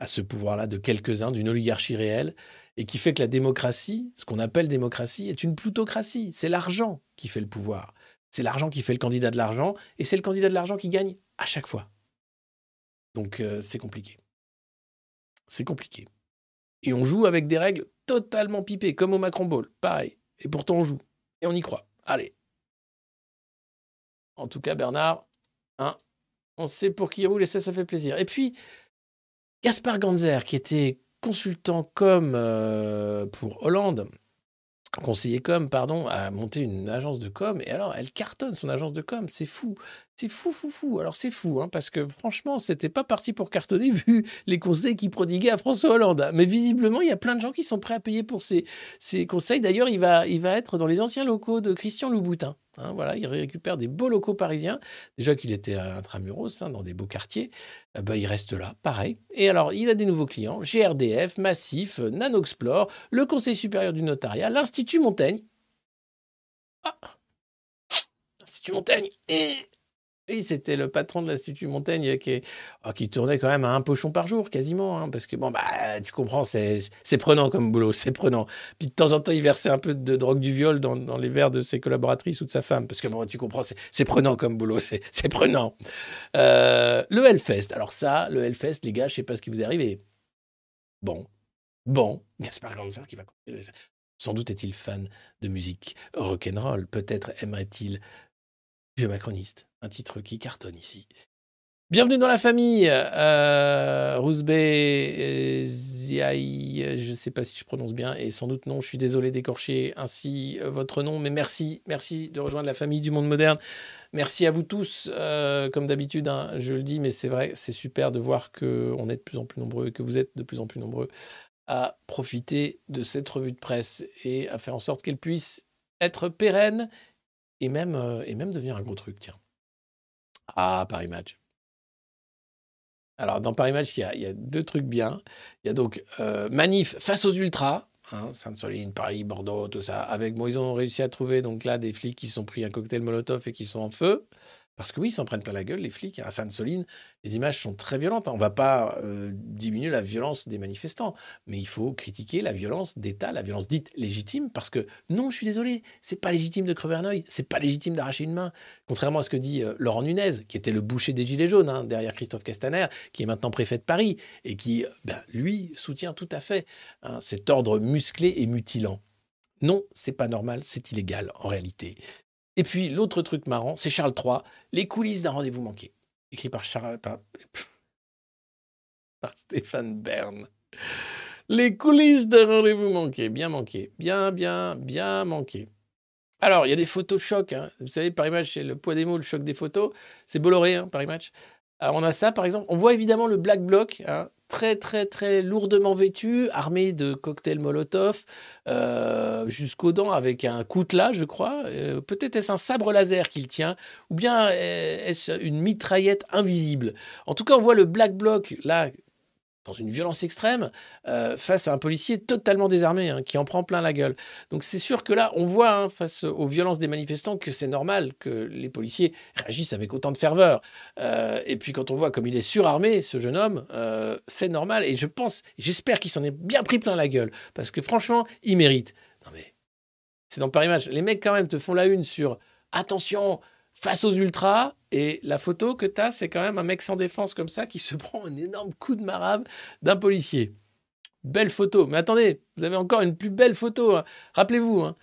à ce pouvoir-là de quelques-uns, d'une oligarchie réelle, et qui fait que la démocratie, ce qu'on appelle démocratie, est une plutocratie. C'est l'argent qui fait le pouvoir. C'est l'argent qui fait le candidat de l'argent, et c'est le candidat de l'argent qui gagne à chaque fois. Donc euh, c'est compliqué. C'est compliqué. Et on joue avec des règles totalement pipées, comme au Macron Ball. Pareil. Et pourtant on joue. Et on y croit. Allez. En tout cas, Bernard, hein, on sait pour qui il roule et ça, ça fait plaisir. Et puis, Gaspard Ganzer, qui était consultant com euh, pour Hollande, conseiller com, pardon, a monté une agence de com. Et alors, elle cartonne son agence de com. C'est fou. C'est fou, fou, fou. Alors, c'est fou, hein, parce que franchement, c'était pas parti pour cartonner <laughs> vu les conseils qu'il prodiguait à François Hollande. Mais visiblement, il y a plein de gens qui sont prêts à payer pour ces, ces conseils. D'ailleurs, il va, il va être dans les anciens locaux de Christian Louboutin. Hein, voilà, il récupère des beaux locaux parisiens. Déjà qu'il était Intramuros, hein, dans des beaux quartiers. Eh ben, il reste là, pareil. Et alors, il a des nouveaux clients GRDF, Massif, Nanoxplore, le Conseil supérieur du notariat, l'Institut Montaigne. Ah L'Institut Montaigne Et oui, c'était le patron de l'Institut Montaigne ah, qui tournait quand même à un pochon par jour, quasiment. hein, parce que, bon, bah, tu comprends, c'est prenant comme boulot, c'est prenant. Puis de temps en temps, il versait un peu de drogue du viol dans, les verres de ses collaboratrices ou de sa femme. Parce que, bon, tu comprends, c'est prenant comme boulot, c'est prenant. Euh, le Hellfest. Alors, ça, le Hellfest, les gars, je sais pas ce qui vous est arrivé. Bon, bon, <laughs> Gaspard Ganzer qui va. Sans doute est-il fan de musique rock'n'roll. Peut-être aimerait-il Vieux macroniste, un titre qui cartonne ici. Bienvenue dans la famille, euh, Ziaï, je ne sais pas si je prononce bien, et sans doute non, je suis désolé d'écorcher ainsi euh, votre nom, mais merci, merci de rejoindre la famille du monde moderne. Merci à vous tous, euh, comme d'habitude, hein, je le dis, mais c'est vrai, c'est super de voir qu'on est de plus en plus nombreux et que vous êtes de plus en plus nombreux à profiter de cette revue de presse et à faire en sorte qu'elle puisse être pérenne et même, euh, et même devenir un gros truc, tiens. Ah, Paris Match. Alors, dans Paris Match, il y a, deux trucs bien. Il y a donc euh, Manif face aux Ultras, hein, Sainte-Soline, Paris, Bordeaux, tout ça. Avec, bon, ils ont réussi à trouver donc là des flics qui sont pris un cocktail Molotov et qui sont en feu. Parce que oui, ils s'en prennent plein la gueule, les flics. À Sainte-Soline, les images sont très violentes. On ne va pas euh, diminuer la violence des manifestants, mais il faut critiquer la violence d'État, la violence dite légitime, parce que non, je suis désolé, c'est pas légitime de crever un œil, c'est pas légitime d'arracher une main. Contrairement à ce que dit euh, Laurent Nunez, qui était le boucher des Gilets jaunes, hein, derrière Christophe Castaner, qui est maintenant préfet de Paris, et qui, euh, ben, lui, soutient tout à fait hein, cet ordre musclé et mutilant. Non, c'est pas normal, c'est illégal en réalité. Et puis l'autre truc marrant, c'est Charles III, Les coulisses d'un rendez-vous manqué, écrit par Charles <laughs> Stéphane Bern. Les coulisses d'un rendez-vous manqué, bien manqué, bien bien bien manqué. Alors il y a des photos choc, hein. vous savez par image c'est le poids des mots, le choc des photos, c'est Bolloré hein, par image. Alors on a ça par exemple, on voit évidemment le Black Bloc, hein, très très très lourdement vêtu, armé de cocktails Molotov euh, jusqu'aux dents avec un coutelas, je crois. Euh, Peut-être est-ce un sabre laser qu'il tient, ou bien euh, est-ce une mitraillette invisible? En tout cas, on voit le Black Bloc là dans une violence extrême euh, face à un policier totalement désarmé hein, qui en prend plein la gueule. Donc c'est sûr que là, on voit hein, face aux violences des manifestants que c'est normal que les policiers réagissent avec autant de ferveur. Euh, et puis quand on voit comme il est surarmé, ce jeune homme, euh, c'est normal. Et je pense, j'espère qu'il s'en est bien pris plein la gueule parce que franchement, il mérite. Non mais c'est dans Paris Match. Les mecs quand même te font la une sur attention face aux ultras. Et la photo que tu as, c'est quand même un mec sans défense comme ça qui se <laughs> prend un énorme coup de marave d'un policier. Belle photo. Mais attendez, vous avez encore une plus belle photo. hein. Rappelez-vous, hein.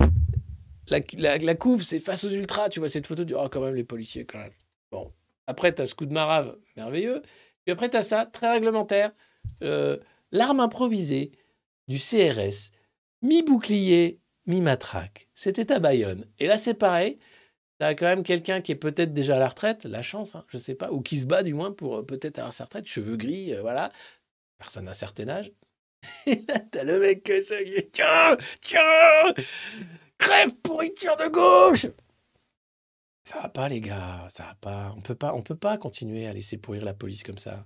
la, la, couve, c'est face aux ultras. Tu vois cette photo, tu oh, quand même, les policiers, quand même. Bon. Après, tu as ce coup de marave merveilleux. Puis après, tu as ça, très réglementaire. euh, L'arme improvisée du CRS, mi-bouclier, mi-matraque. C'était à Bayonne. Et là, c'est pareil. T'as quand même quelqu'un qui est peut-être déjà à la retraite, la chance, hein, je sais pas, ou qui se bat du moins pour euh, peut-être avoir sa retraite, cheveux gris, euh, voilà. Personne d'un certain âge. Et <laughs> là, t'as le mec que ça, est, tiens, tiens, crève pourriture de gauche. Ça va pas, les gars, ça va pas. On peut pas, on peut pas continuer à laisser pourrir la police comme ça.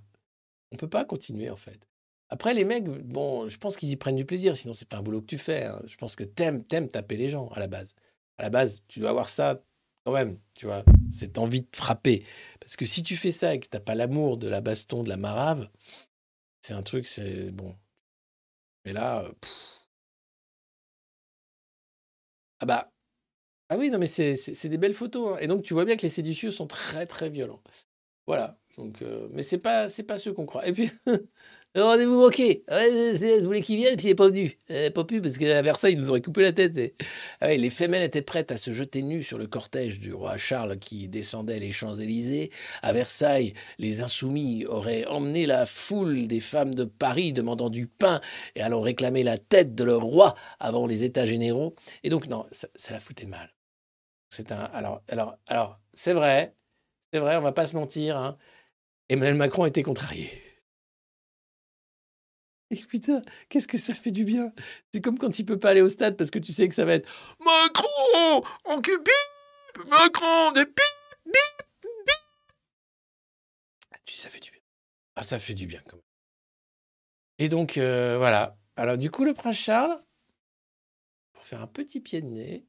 On peut pas continuer en fait. Après, les mecs, bon, je pense qu'ils y prennent du plaisir, sinon c'est pas un boulot que tu fais. hein. Je pense que t'aimes, t'aimes taper les gens à la base. À la base, tu dois avoir ça quand même, tu vois, cette envie de frapper. Parce que si tu fais ça et que t'as pas l'amour de la baston, de la marave, c'est un truc, c'est bon. Mais là, euh, ah bah, ah oui, non mais c'est des belles photos. hein. Et donc tu vois bien que les séditieux sont très très violents. Voilà. Donc, euh, mais c'est pas c'est pas ce qu'on croit. Et puis <laughs> rendez-vous manqué. Ouais, vous voulez qu'il vienne puis il est pas venu. Euh, pas pu parce qu'à Versailles ils nous auraient coupé la tête. Et- ah les femelles étaient prêtes à se jeter nues sur le cortège du roi Charles qui descendait les Champs-Élysées. À Versailles, les insoumis auraient emmené la foule des femmes de Paris demandant du pain et allant réclamer la tête de leur roi avant les États généraux. Et donc non, ça, ça la foutait mal. C'est un alors alors alors c'est vrai, c'est vrai, on va pas se mentir. Hein. Emmanuel Macron était contrarié. Et putain, qu'est-ce que ça fait du bien C'est comme quand il peut pas aller au stade parce que tu sais que ça va être Macron, on Macron, des bip, bip, bip. Ah, Tu dis, ça fait du bien. Ah, ça fait du bien quand même. Et donc, euh, voilà. Alors, du coup, le prince Charles, pour faire un petit pied de nez,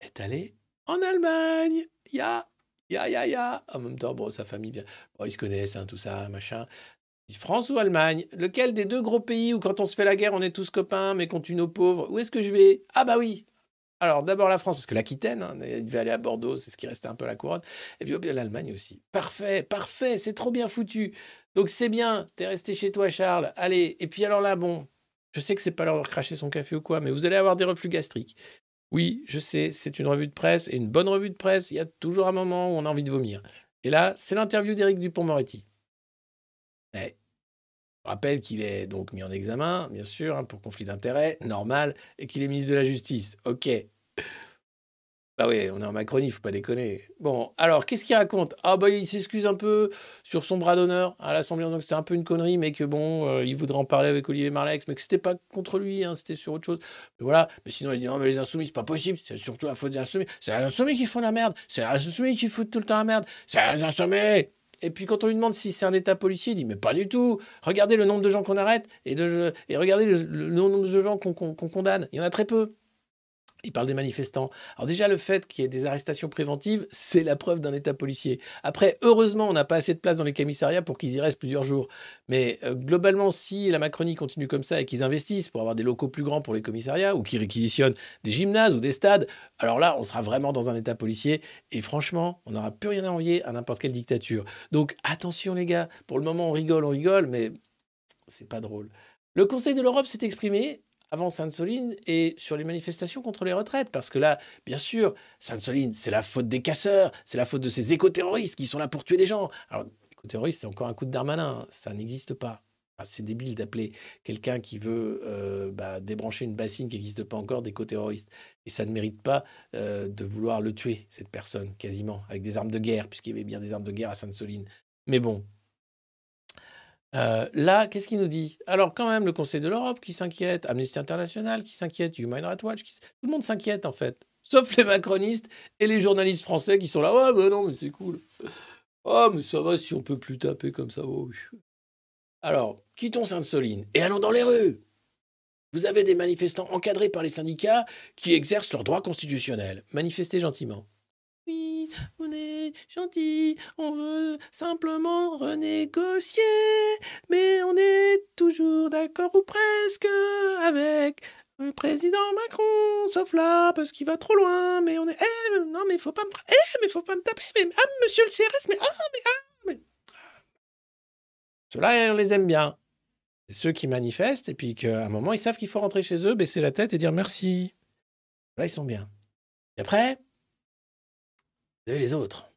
est allé en Allemagne. Ya, ya, ya, ya. En même temps, bon, sa famille, bien. Bon, ils se connaissent, hein, tout ça, machin. France ou Allemagne? Lequel des deux gros pays où quand on se fait la guerre, on est tous copains, mais qu'on tue nos pauvres? Où est-ce que je vais? Ah bah oui Alors d'abord la France, parce que l'Aquitaine, hein, il devait aller à Bordeaux, c'est ce qui restait un peu la couronne. Et puis l'Allemagne aussi. Parfait, parfait, c'est trop bien foutu. Donc c'est bien, t'es resté chez toi Charles. Allez, et puis alors là, bon, je sais que c'est pas l'heure de cracher son café ou quoi, mais vous allez avoir des reflux gastriques. Oui, je sais, c'est une revue de presse, et une bonne revue de presse, il y a toujours un moment où on a envie de vomir. Et là, c'est l'interview d'Éric Dupont-Moretti. Rappelle qu'il est donc mis en examen, bien sûr, hein, pour conflit d'intérêts, normal, et qu'il est ministre de la Justice. Ok. Bah oui, on est en Macronie, faut pas déconner. Bon, alors, qu'est-ce qu'il raconte? Ah bah il s'excuse un peu sur son bras d'honneur à l'Assemblée, donc c'était un peu une connerie, mais que bon, euh, il voudrait en parler avec Olivier Marlex, mais que c'était pas contre lui, hein, c'était sur autre chose. Mais voilà, mais sinon il dit non, mais les insoumis, c'est pas possible, c'est surtout la faute des insoumis. C'est les insoumis qui font la merde, c'est les insoumis qui foutent tout le temps la merde, c'est les insoumis et puis quand on lui demande si c'est un état policier, il dit mais pas du tout. Regardez le nombre de gens qu'on arrête et, de, et regardez le, nombre de gens qu'on condamne. Il y en a très peu. Il parle des manifestants. Alors déjà, le fait qu'il y ait des arrestations préventives, c'est la preuve d'un état policier. Après, heureusement, on n'a pas assez de place dans les commissariats pour qu'ils y restent plusieurs jours. Mais euh, globalement, si la Macronie continue comme ça et qu'ils investissent pour avoir des locaux plus grands pour les commissariats ou qu'ils réquisitionnent des gymnases ou des stades, alors là, on sera vraiment dans un état policier. Et franchement, on n'aura plus rien à envier à n'importe quelle dictature. Donc attention les gars, pour le moment, on rigole, on rigole, mais c'est pas drôle. Le Conseil de l'Europe s'est exprimé avant Sainte-Soline et sur les manifestations contre les retraites. Parce que là, bien sûr, Sainte-Soline, c'est la faute des casseurs, c'est la faute de ces éco-terroristes qui sont là pour tuer des gens. Alors, éco-terroriste, c'est encore un coup de Darmanin, hein. ça n'existe pas. Enfin, c'est débile d'appeler quelqu'un qui veut euh, bah, débrancher une bassine qui n'existe pas encore d'éco-terroriste. Et ça ne mérite pas euh, de vouloir le tuer, cette personne, quasiment, avec des armes de guerre, puisqu'il y avait bien des armes de guerre à Sainte-Soline. Mais bon, euh, là, qu'est-ce qu'il nous dit? Alors, quand même, le Conseil de l'Europe qui s'inquiète, Amnesty International qui s'inquiète, Human Rights Watch, qui... tout le monde s'inquiète en fait. Sauf les macronistes et les journalistes français qui sont là. Ouais, ben non, mais c'est cool. Oh, mais ça va si on peut plus taper comme ça. Oh. Alors, quittons Sainte-Soline et allons dans les rues. Vous avez des manifestants encadrés par les syndicats qui exercent leurs droits constitutionnels. Manifestez gentiment. Oui, on est gentil, on veut simplement renégocier, mais on est toujours d'accord ou presque avec le président Macron, sauf là, parce qu'il va trop loin, mais on est... Eh, non, mais faut pas me... Eh, mais faut pas me taper, mais... Ah, monsieur le CRS, mais... Ah, mais... Ah, mais... Ceux-là, on les aime bien. Ceux qui manifestent, et puis qu'à un moment, ils savent qu'il faut rentrer chez eux, baisser la tête et dire merci. Là, ils sont bien. Et après, vous avez les autres.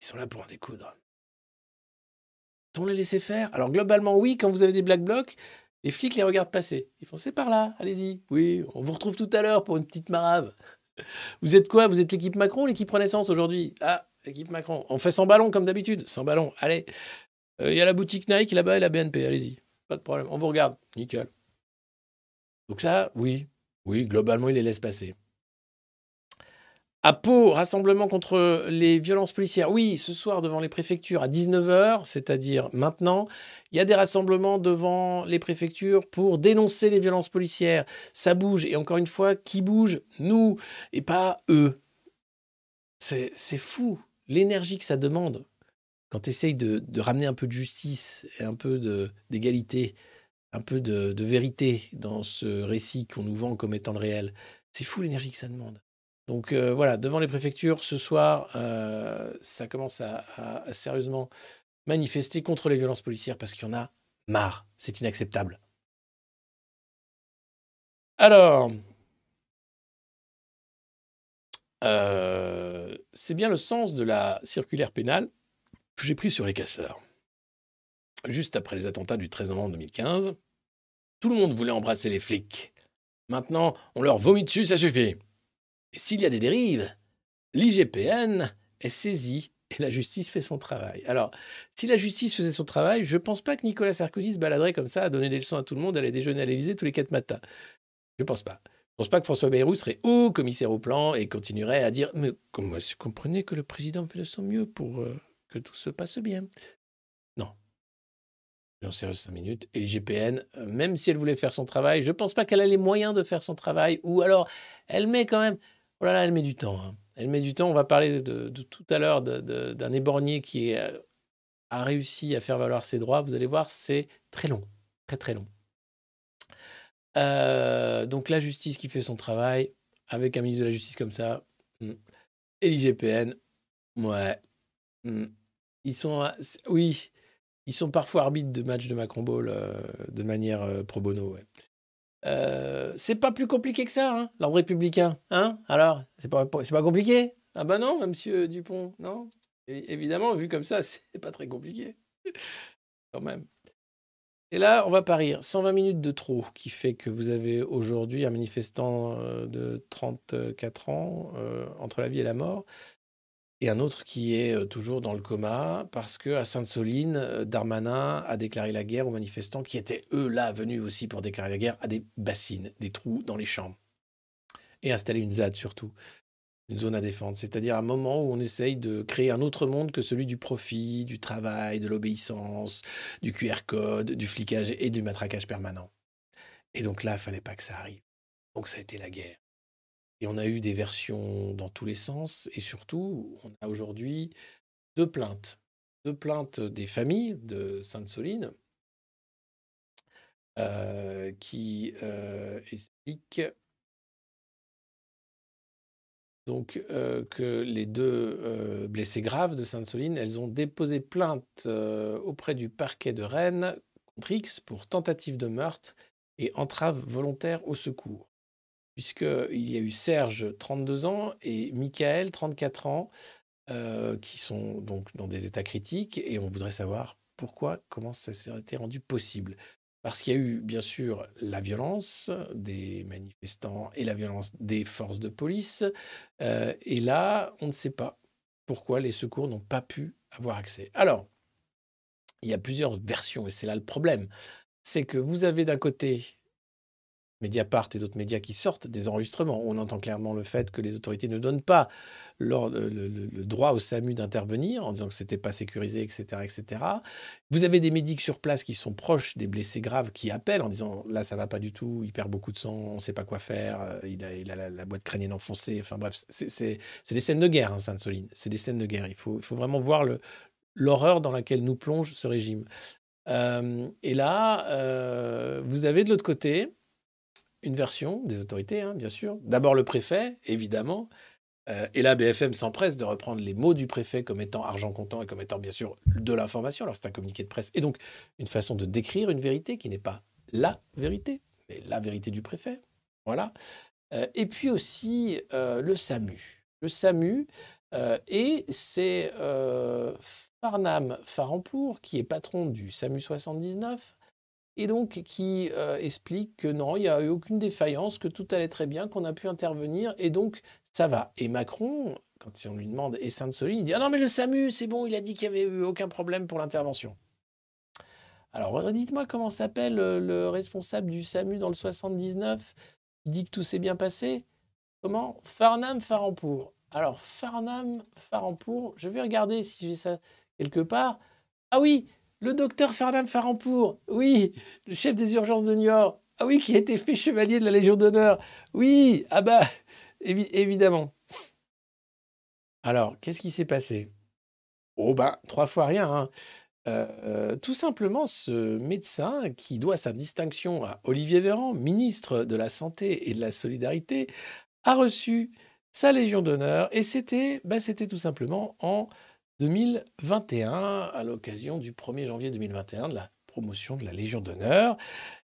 Ils sont là pour en découdre. On les laisser faire? Alors globalement, oui, quand vous avez des black blocs, les flics les regardent passer. Ils font c'est par là, allez-y. Oui, on vous retrouve tout à l'heure pour une petite marave. <laughs> Vous êtes quoi? Vous êtes l'équipe Macron ou l'équipe Renaissance aujourd'hui? Ah, l'équipe Macron. On fait sans ballon comme d'habitude. Sans ballon, allez. Euh, Il y a la boutique Nike là-bas et la BNP, allez-y. Pas de problème, on vous regarde. Nickel. Donc ça, oui. Oui, globalement, il les laisse passer. À Pau, rassemblement contre les violences policières. Oui, ce soir devant les préfectures à 19h, c'est-à-dire maintenant, il y a des rassemblements devant les préfectures pour dénoncer les violences policières. Ça bouge. Et encore une fois, qui bouge Nous, et pas eux. C'est fou, l'énergie que ça demande quand tu essayes de, ramener un peu de justice et un peu d'égalité, un peu de, de vérité dans ce récit qu'on nous vend comme étant le réel. C'est fou l'énergie que ça demande. Donc euh, voilà, devant les préfectures, ce soir, euh, ça commence à, sérieusement manifester contre les violences policières parce qu'il y en a marre. C'est inacceptable. Alors, euh, c'est bien le sens de la circulaire pénale que j'ai prise sur les casseurs. Juste après les attentats du 13 novembre 2015, tout le monde voulait embrasser les flics. Maintenant, on leur vomit dessus, ça suffit. S'il y a des dérives, l'IGPN est saisi et la justice fait son travail. Alors, si la justice faisait son travail, je ne pense pas que Nicolas Sarkozy se baladerait comme ça à donner des leçons à tout le monde, à aller déjeuner à l'Élysée tous les quatre matins. Je ne pense pas. Je ne pense pas que François Bayrou serait haut commissaire au plan et continuerait à dire Mais comment vous comprenez que le président fait de son mieux pour euh, que tout se passe bien? Non. En sérieux, 5 minutes. Et l'IGPN, euh, même si elle voulait faire son travail, je ne pense pas qu'elle a les moyens de faire son travail. Ou alors, elle met quand même. Oh là là, elle met du temps. hein. Elle met du temps. On va parler de, tout à l'heure d'un éborgné qui euh, a réussi à faire valoir ses droits. Vous allez voir, c'est très long. Très, très long. Euh, donc, la justice qui fait son travail, avec un ministre de la Justice comme ça, hmm. et l'IGPN, ouais. hmm. Ils sont. Oui, ils sont parfois arbitres de matchs de Macron Ball euh, de manière pro bono. Euh, c'est pas plus compliqué que ça, hein, l'ordre républicain. Hein Alors, c'est pas, compliqué? Ah bah non, monsieur Dupont, non? Évidemment, vu comme ça, <laughs> c'est pas très compliqué. Quand même. Et là, on va pas rire. 120 minutes de trop, qui fait que vous avez aujourd'hui un manifestant euh, de 34 ans euh, entre la vie et la mort, et un autre qui est toujours dans le coma parce que à Sainte-Soline, Darmanin a déclaré la guerre aux manifestants qui étaient eux là venus aussi pour déclarer la guerre à des bassines, des trous dans les chambres et installer une ZAD surtout, une zone à défendre, c'est-à-dire un moment où on essaye de créer un autre monde que celui du profit, du travail, de l'obéissance, du QR code, du flicage et du matraquage permanent. Et donc là, il fallait pas que ça arrive. Donc ça a été la guerre. Et on a eu des versions dans tous les sens. Et surtout, on a aujourd'hui deux plaintes. Deux plaintes des familles de Sainte-Soline euh, qui euh, expliquent donc euh, que les deux blessés graves de Sainte-Soline, elles ont déposé plainte auprès du parquet de Rennes contre X pour tentative de meurtre et entrave volontaire au secours. Puisqu'il y a eu Serge, 32 ans, et Michael, 34 ans, euh, qui sont donc dans des états critiques, et on voudrait savoir pourquoi, comment ça s'est été rendu possible. Parce qu'il y a eu, bien sûr, la violence des manifestants et la violence des forces de police. Euh, et là, on ne sait pas pourquoi les secours n'ont pas pu avoir accès. Alors, il y a plusieurs versions, et c'est là le problème. C'est que vous avez d'un côté Mediapart et d'autres médias qui sortent des enregistrements. On entend clairement le fait que les autorités ne donnent pas leur- le, droit au SAMU d'intervenir en disant que c'était pas sécurisé, etc., etc. Vous avez des médics sur place qui sont proches des blessés graves qui appellent en disant là ça va pas du tout, il perd beaucoup de sang, on sait pas quoi faire, euh, il a, la, boîte crânienne enfoncée. Enfin bref, c'est des scènes de guerre, hein, Sainte-Soline. C'est des scènes de guerre. Il faut, vraiment voir l'horreur dans laquelle nous plonge ce régime. Euh, et là, euh, vous avez de l'autre côté une version des autorités, hein, bien sûr. D'abord le préfet, évidemment. Euh, et là, BFM s'empresse de reprendre les mots du préfet comme étant argent comptant et comme étant, bien sûr, de l'information. Alors, c'est un communiqué de presse. Et donc, une façon de décrire une vérité qui n'est pas la vérité, mais la vérité du préfet. Voilà. Euh, et puis aussi euh, le SAMU. Le SAMU, et c'est Farnam Farampour, qui est patron du SAMU 79, et donc qui euh, explique que non, il n'y a eu aucune défaillance, que tout allait très bien, qu'on a pu intervenir, et donc ça va. Et Macron, quand on lui demande, et Sainte-Soline, il dit Ah non, mais le SAMU, c'est bon, il a dit qu'il n'y avait eu aucun problème pour l'intervention. Alors, dites-moi comment s'appelle euh, le responsable du SAMU dans le 79 Il dit que tout s'est bien passé Comment? Farnam Farampour. Alors, Farnam Farampour, je vais regarder si j'ai ça quelque part. Ah oui, le docteur Farnam Farampour, oui, le chef des urgences de Niort. Ah oui, qui a été fait chevalier de la Légion d'honneur. Oui, ah bah, évi- évidemment. Alors, qu'est-ce qui s'est passé? Oh bah, trois fois rien. hein. Euh, tout simplement, ce médecin qui doit sa distinction à Olivier Véran, ministre de la Santé et de la Solidarité, a reçu sa Légion d'honneur et c'était bah, c'était tout simplement en 2021, à l'occasion du 1er janvier 2021 de la promotion de la Légion d'honneur.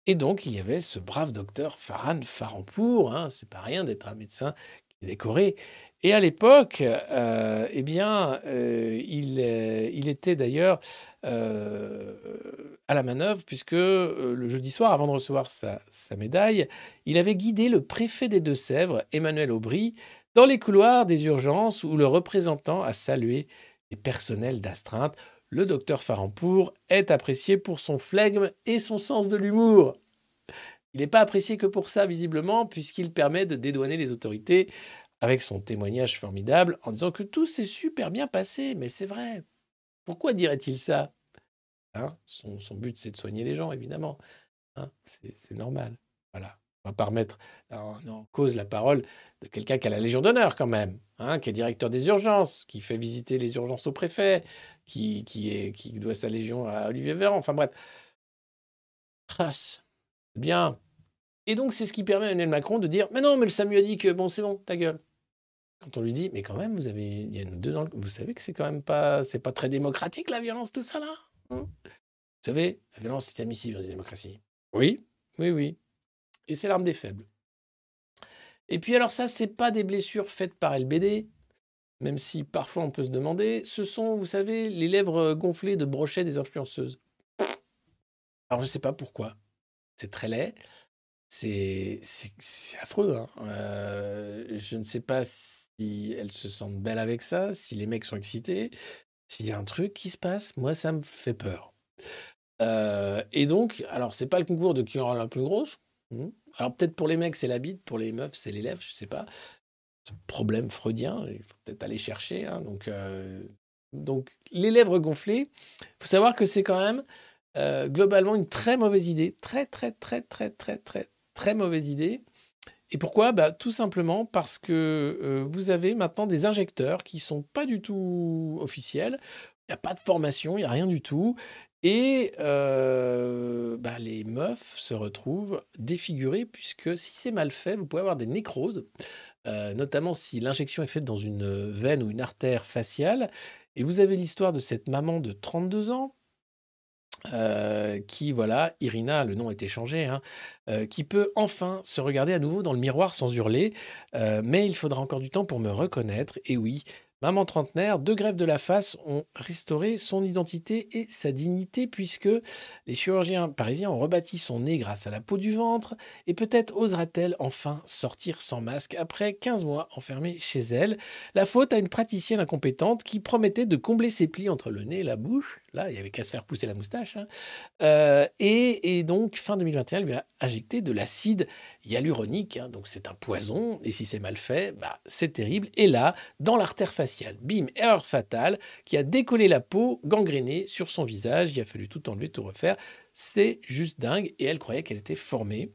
Et donc, il y avait ce brave docteur Farhan Farampour, hein, c'est pas rien d'être un médecin qui décoré. Et à l'époque, euh, eh bien, euh, il, euh, il était d'ailleurs à la manœuvre, puisque le jeudi soir, avant de recevoir sa, sa médaille, il avait guidé le préfet des Deux-Sèvres, Emmanuel Aubry, dans les couloirs des urgences où le représentant a salué les personnels d'astreinte. Le docteur Farampour est apprécié pour son flegme et son sens de l'humour. Il n'est pas apprécié que pour ça, visiblement, puisqu'il permet de dédouaner les autorités avec son témoignage formidable en disant que tout s'est super bien passé. Mais c'est vrai. Pourquoi dirait-il ça? Hein? Son, but, c'est de soigner les gens, évidemment. Hein? C'est normal. Voilà. On va pas remettre en, en cause la parole de quelqu'un qui a la Légion d'honneur, quand même, hein, qui est directeur des urgences, qui fait visiter les urgences au préfet, qui, qui, est, qui doit sa Légion à Olivier Véran. Enfin bref. Trace. Bien. Et donc, c'est ce qui permet à Emmanuel Macron de dire Mais non, mais le SAMU a dit que bon, c'est bon, ta gueule. Quand on lui dit Mais quand même, vous avez, il y a deux dans le- Vous savez que c'est quand même pas, c'est pas très démocratique la violence, tout ça là. hein? Vous savez, la violence est admissible dans une démocratie. Oui, oui, oui. Et c'est l'arme des faibles. Et puis alors ça, c'est pas des blessures faites par LBD, même si parfois on peut se demander. Ce sont, vous savez, les lèvres gonflées de brochets des influenceuses. Alors je sais pas pourquoi. C'est très laid. C'est affreux. hein. Euh, je ne sais pas si elles se sentent belles avec ça, si les mecs sont excités, s'il y a un truc qui se passe. Moi, ça me fait peur. Euh, et donc, alors c'est pas le concours de qui aura la plus grosse. Hmm. Alors peut-être pour les mecs c'est la bite, pour les meufs c'est les lèvres, je sais pas. Problème freudien, il faut peut-être aller chercher. hein. Donc, euh, donc les lèvres gonflées, faut savoir que c'est quand même euh, globalement une très mauvaise idée, très très très très très très très mauvaise idée. Et pourquoi? Bah, Tout simplement parce que euh, vous avez maintenant des injecteurs qui sont pas du tout officiels. Il n'y a pas de formation, il n'y a rien du tout. Et euh, bah, les meufs se retrouvent défigurées puisque si c'est mal fait, vous pouvez avoir des nécroses, euh, notamment si l'injection est faite dans une veine ou une artère faciale. Et vous avez l'histoire de cette maman de 32 ans euh, qui, voilà, Irina, le nom a été changé, hein, qui peut enfin se regarder à nouveau dans le miroir sans hurler. Mais il faudra encore du temps pour me reconnaître. Et oui, maman trentenaire, deux grèves de la face ont restauré son identité et sa dignité, puisque les chirurgiens parisiens ont rebâti son nez grâce à la peau du ventre. Et peut-être osera-t-elle enfin sortir sans masque après 15 mois enfermée chez elle. La faute à une praticienne incompétente qui promettait de combler ses plis entre le nez et la bouche. Là, il y avait qu'à se faire pousser la moustache. hein. Euh, et, donc, fin 2021, elle lui a injecté de l'acide hyaluronique. hein. donc, c'est un poison. Et si c'est mal fait, bah, c'est terrible. Et là, dans l'artère faciale, bim, erreur fatale, qui a décollé la peau gangrénée sur son visage. Il a fallu tout enlever, tout refaire. C'est juste dingue. Et elle croyait qu'elle était formée.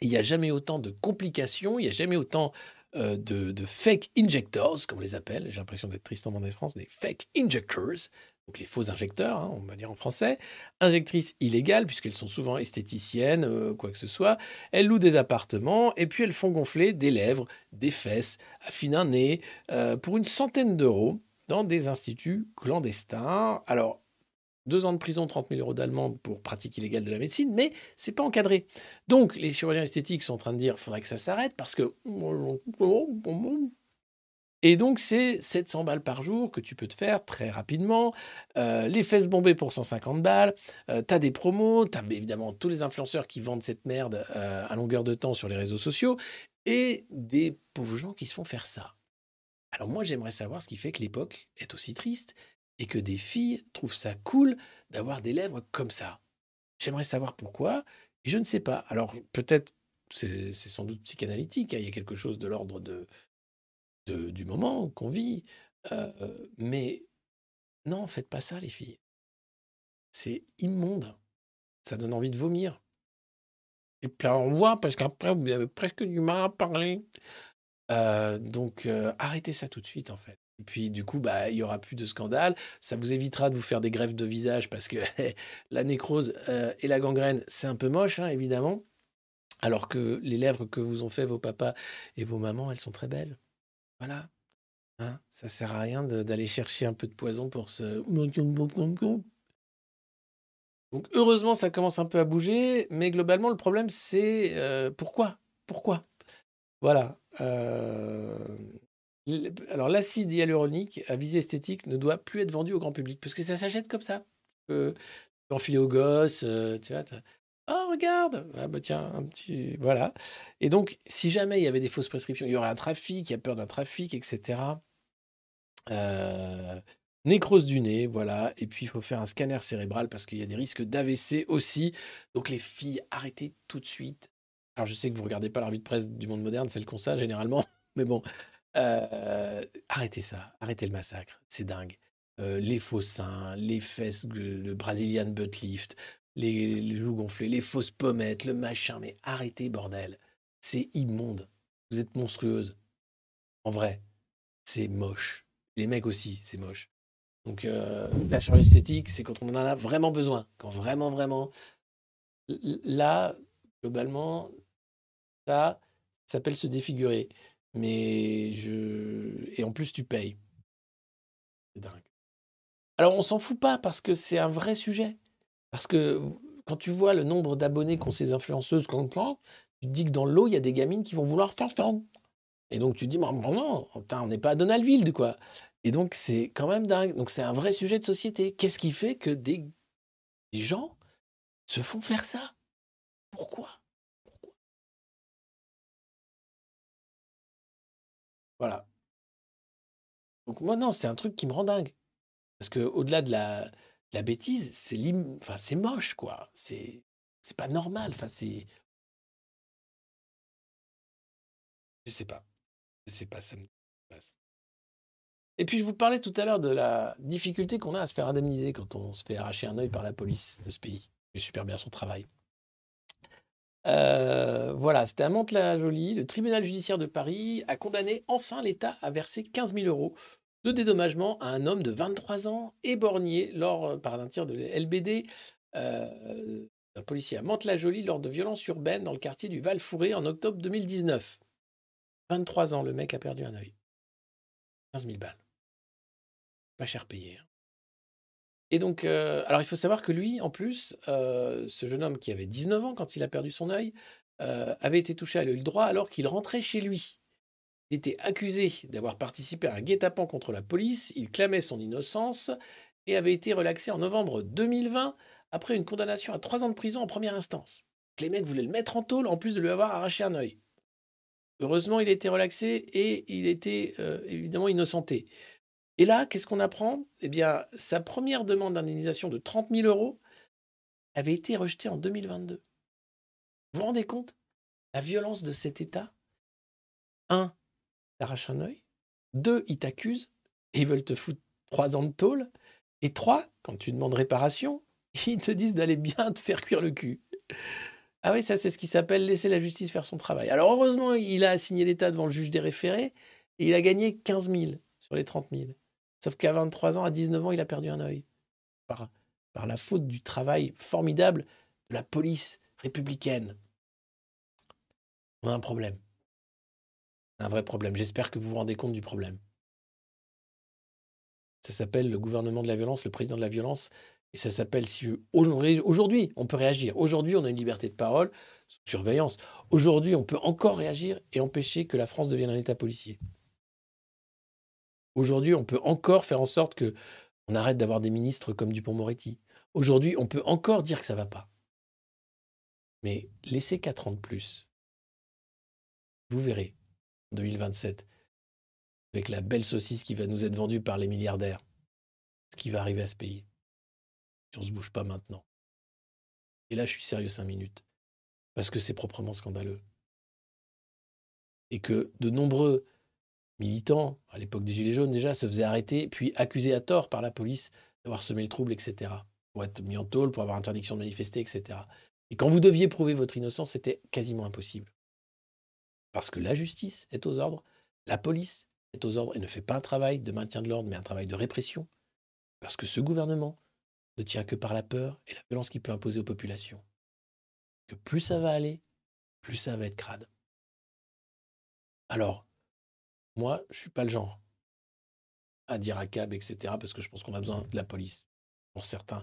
Il n'y a jamais autant de complications, il n'y a jamais autant euh, de, fake injectors, comme on les appelle. J'ai l'impression d'être tristement en France, des fake injectors, donc les faux injecteurs, hein, on va dire en français. Injectrices illégales, puisqu'elles sont souvent esthéticiennes, euh, quoi que ce soit. Elles louent des appartements et puis elles font gonfler des lèvres, des fesses, affinent un nez, euh, pour une centaine d'euros dans des instituts clandestins. Alors, deux ans de prison, 30 000 euros d'amende pour pratique illégale de la médecine, mais c'est pas encadré. Donc, les chirurgiens esthétiques sont en train de dire faudrait que ça s'arrête parce que. Et donc, c'est 700 balles par jour que tu peux te faire très rapidement. Euh, les fesses bombées pour 150 balles. Euh, tu as des promos. Tu as évidemment tous les influenceurs qui vendent cette merde euh, à longueur de temps sur les réseaux sociaux. Et des pauvres gens qui se font faire ça. Alors, moi, j'aimerais savoir ce qui fait que l'époque est aussi triste et que des filles trouvent ça cool d'avoir des lèvres comme ça. J'aimerais savoir pourquoi. Je ne sais pas. Alors, peut-être, c'est c'est sans doute psychanalytique. hein, Il y a quelque chose de l'ordre de du moment qu'on vit. Euh, mais non, faites pas ça, les filles. C'est immonde. Ça donne envie de vomir. Et puis on voit, parce qu'après, vous avez presque du mal à parler. Euh, donc, euh, arrêtez ça tout de suite, en fait. Et puis, du coup, bah, il y aura plus de scandale. Ça vous évitera de vous faire des greffes de visage parce que <laughs> la nécrose et la gangrène, c'est un peu moche, hein, évidemment. Alors que les lèvres que vous ont fait vos papas et vos mamans, elles sont très belles. Voilà. Hein, ça sert à rien d'aller chercher un peu de poison pour se. Donc heureusement, ça commence un peu à bouger, mais globalement, le problème, c'est euh, pourquoi? Pourquoi? Voilà. euh, Alors l'acide hyaluronique à visée esthétique ne doit plus être vendu au grand public, parce que ça s'achète comme ça. Tu peux enfiler aux gosses, euh, tu vois. Oh, regarde Ah bah tiens, un petit... Voilà. Et donc, si jamais il y avait des fausses prescriptions, il y aurait un trafic, il y a peur d'un trafic, etc. Euh, nécrose du nez, voilà. Et puis, il faut faire un scanner cérébral parce qu'il y a des risques d'AVC aussi. Donc, les filles, arrêtez tout de suite. Alors, je sais que vous regardez pas la de presse du monde moderne, c'est le constat généralement. <laughs> Mais bon, euh, arrêtez ça. Arrêtez le massacre. C'est dingue. Euh, les faux seins, les fesses, le, le Brazilian butt lift, les, joues gonflées, les fausses pommettes, le machin. Mais arrêtez, bordel. C'est immonde. Vous êtes monstrueuse. En vrai, c'est moche. Les mecs aussi, c'est moche. Donc, euh, la chirurgie esthétique, c'est quand on en a vraiment besoin. Quand vraiment, vraiment. Là, globalement, ça, ça s'appelle se défigurer. Mais je. Et en plus, tu payes. C'est dingue. Alors, on s'en fout pas parce que c'est un vrai sujet. Parce que quand tu vois le nombre d'abonnés qu'ont ces influenceuses, quand quand, tu te dis que dans l'eau, il y a des gamines qui vont vouloir t'entendre. Et donc tu te dis, bon, bon, non, on n'est pas à Donaldville, quoi. Et donc c'est quand même dingue. Donc c'est un vrai sujet de société. Qu'est-ce qui fait que des, gens se font faire ça? Pourquoi? Pourquoi? Voilà. Donc moi, non, c'est un truc qui me rend dingue. Parce que au-delà de la, la bêtise, c'est c'est moche, quoi. C'est pas normal. Enfin, c'est. Je sais pas. Je sais pas, ça me passe. Et puis, je vous parlais tout à l'heure de la difficulté qu'on a à se faire indemniser quand on se fait arracher un œil par la police de ce pays, qui fait super bien son travail. Euh, voilà, c'était à Mantes-la-Jolie. Le tribunal judiciaire de Paris a condamné enfin l'État à verser 15 000 euros de dédommagement à un homme de 23 ans éborgné lors, euh, par un tir de LBD, euh, un policier à Mantes-la-Jolie lors de violences urbaines dans le quartier du Val-Fouré en octobre 2019. 23 ans, le mec a perdu un œil. 15 000 balles. Pas cher payé. hein. Et donc, euh, alors il faut savoir que lui, en plus, ce jeune homme qui avait 19 ans quand il a perdu son œil, avait été touché à l'œil droit alors qu'il rentrait chez lui. Il était accusé d'avoir participé à un guet-apens contre la police, il clamait son innocence et avait été relaxé en novembre 2020 après une condamnation à trois ans de prison en première instance. Les mecs voulaient le mettre en tôle en plus de lui avoir arraché un œil. Heureusement, il été relaxé et il était euh, évidemment innocenté. Et là, qu'est-ce qu'on apprend? Eh bien, sa première demande d'indemnisation de 30 000 euros avait été rejetée en 2022. Vous vous rendez compte? La violence de cet État? Un, t'arrache un œil. Deux, ils t'accusent et ils veulent te foutre trois ans de tôle. Et trois, quand tu demandes réparation, <laughs> ils te disent d'aller bien te faire cuire le cul. Ah oui, ça c'est ce qui s'appelle laisser la justice faire son travail. Alors heureusement, il a assigné l'État devant le juge des référés et il a gagné 15 000 sur les 30 000. Sauf qu'à 23 ans, à 19 ans, il a perdu un œil. Par la faute du travail formidable de la police républicaine. On a un problème. Un vrai problème. J'espère que vous vous rendez compte du problème. Ça s'appelle le gouvernement de la violence, le président de la violence. Et ça s'appelle, si aujourd'hui, on peut réagir. Aujourd'hui, on a une liberté de parole sous surveillance. Aujourd'hui, on peut encore réagir et empêcher que la France devienne un État policier. Aujourd'hui, on peut encore faire en sorte que on arrête d'avoir des ministres comme Dupont-Moretti. Aujourd'hui, on peut encore dire que ça va pas. Mais laissez 4 ans de plus. Vous verrez, 2027, avec la belle saucisse qui va nous être vendue par les milliardaires, ce qui va arriver à ce pays. Si on ne se bouge pas maintenant. Et là, je suis sérieux 5 minutes. Parce que c'est proprement scandaleux. Et que de nombreux militants, à l'époque des Gilets jaunes déjà, se faisaient arrêter, puis accusés à tort par la police d'avoir semé le trouble, etc. Pour être mis en tôle, pour avoir interdiction de manifester, etc. Et quand vous deviez prouver votre innocence, c'était quasiment impossible. Parce que la justice est aux ordres, la police est aux ordres et ne fait pas un travail de maintien de l'ordre, mais un travail de répression. Parce que ce gouvernement ne tient que par la peur et la violence qu'il peut imposer aux populations. Que plus ça va aller, plus ça va être crade. Alors, moi, je suis pas le genre à dire à cab, etc., parce que je pense qu'on a besoin de la police pour certains.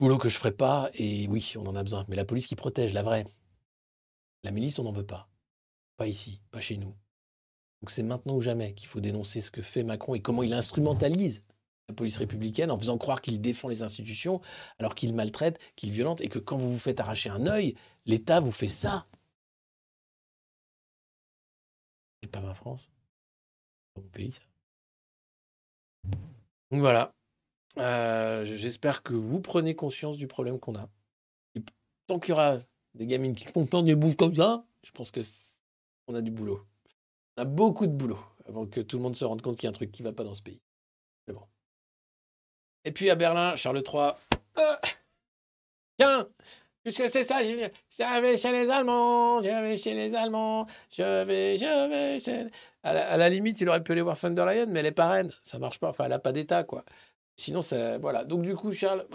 Boulot que je ferai pas, et oui, on en a besoin. Mais la police qui protège, la vraie. La milice, on n'en veut pas. Pas ici, pas chez nous. Donc c'est maintenant ou jamais qu'il faut dénoncer ce que fait Macron et comment il instrumentalise la police républicaine en faisant croire qu'il défend les institutions alors qu'il maltraite, qu'il violente et que quand vous vous faites arracher un œil, l'État vous fait ça. C'est pas ma France. Mon pays. Donc voilà. Euh, J'espère que vous prenez conscience du problème qu'on a. Et tant qu'il y aura des gamines qui font des bouches comme ça, je pense que on a du boulot. On a beaucoup de boulot avant que tout le monde se rende compte qu'il y a un truc qui va pas dans ce pays. Mais bon. Et puis à Berlin, Charles III. euh, tiens, puisque c'est ça, je vais chez les Allemands, je vais chez les Allemands, je vais, je vais chez. À la, limite, il aurait pu aller voir von der Leyen, mais elle est parraine, ça marche pas. Enfin, elle a pas d'État, quoi. Sinon, ça, voilà. Donc du coup, Charles,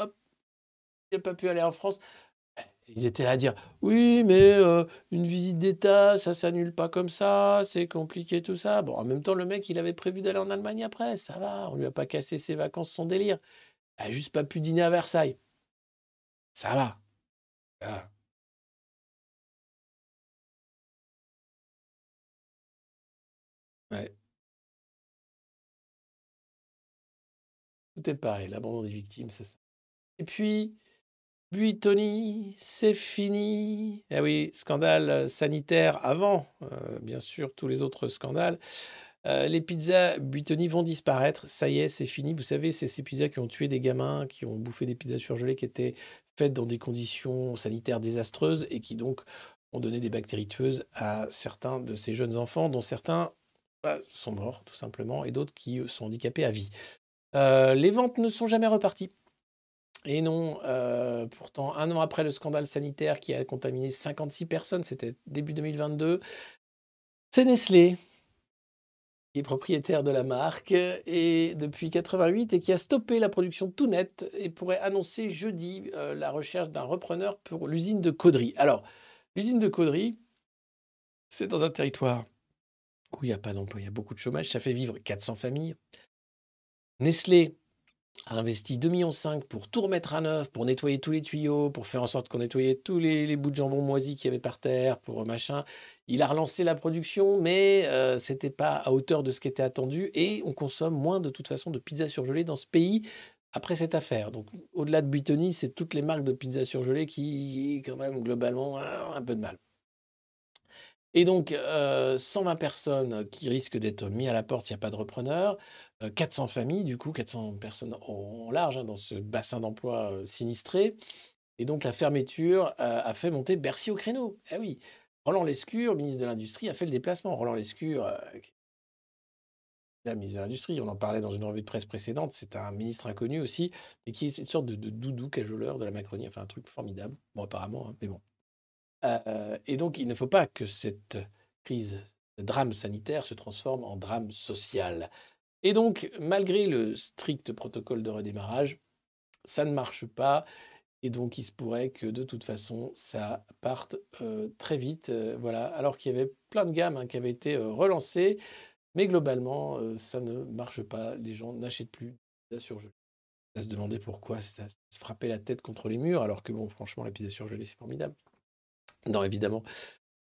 il n'a pas pu aller en France. Ils étaient là à dire oui, mais euh, une visite d'État, ça s'annule pas comme ça, c'est compliqué tout ça. Bon, en même temps, le mec, il avait prévu d'aller en Allemagne après, ça va, on lui a pas cassé ses vacances, son délire. Il a juste pas pu dîner à Versailles. Ça va. Ça va. Ouais. Tout est pareil, l'abandon des victimes, c'est ça. Et puis, Buitoni, c'est fini. Eh oui, scandale sanitaire avant, euh, bien sûr, tous les autres scandales. Euh, les pizzas Buitoni vont disparaître. Ça y est, c'est fini. Vous savez, c'est ces pizzas qui ont tué des gamins, qui ont bouffé des pizzas surgelées qui étaient faites dans des conditions sanitaires désastreuses et qui donc ont donné des bactéries tueuses à certains de ces jeunes enfants, dont certains bah, sont morts, tout simplement, et d'autres qui sont handicapés à vie. Euh, les ventes ne sont jamais reparties. Et non, euh, pourtant, un an après le scandale sanitaire qui a contaminé 56 personnes, c'était début 2022, c'est Nestlé qui est propriétaire de la marque et depuis 88 et qui a stoppé la production tout net et pourrait annoncer jeudi euh, la recherche d'un repreneur pour l'usine de Caudry. Alors, l'usine de Caudry, c'est dans un territoire où il n'y a pas d'emploi, il y a beaucoup de chômage, ça fait vivre 400 familles. Nestlé a investi 2,5 millions pour tout remettre à neuf, pour nettoyer tous les tuyaux, pour faire en sorte qu'on nettoyait tous les, bouts de jambon moisis qu'il y avait par terre, pour machin. Il a relancé la production, mais euh, c'était pas à hauteur de ce qui était attendu et on consomme moins de toute façon de pizza surgelée dans ce pays après cette affaire. Donc au-delà de Buitoni, c'est toutes les marques de pizza surgelée qui, quand même, globalement, ont un peu de mal. Et donc, euh, 120 personnes qui risquent d'être mis à la porte s'il n'y a pas de repreneur, euh, 400 familles, du coup, 400 personnes en large hein, dans ce bassin d'emploi euh, sinistré. Et donc, la fermeture euh, a fait monter Bercy au créneau. Eh oui, Roland Lescure, ministre de l'Industrie, a fait le déplacement. Roland Lescure, euh, la ministre de l'Industrie, on en parlait dans une revue de presse précédente, c'est un ministre inconnu aussi, mais qui est une sorte de, de doudou cajoleur de la Macronie, enfin un truc formidable, bon apparemment, hein, mais bon. Euh, et donc il ne faut pas que cette crise, ce drame sanitaire se transforme en drame social. Et donc, malgré le strict protocole de redémarrage, ça ne marche pas. Et donc, il se pourrait que de toute façon, ça parte euh, très vite. euh, voilà, alors qu'il y avait plein de gammes hein, qui avaient été relancées. Mais globalement, ça ne marche pas. Les gens n'achètent plus pizza surgelée. À se demander pourquoi, à se frapper la tête contre les murs, alors que bon, franchement, la pizza surgelée, c'est formidable. Non, évidemment.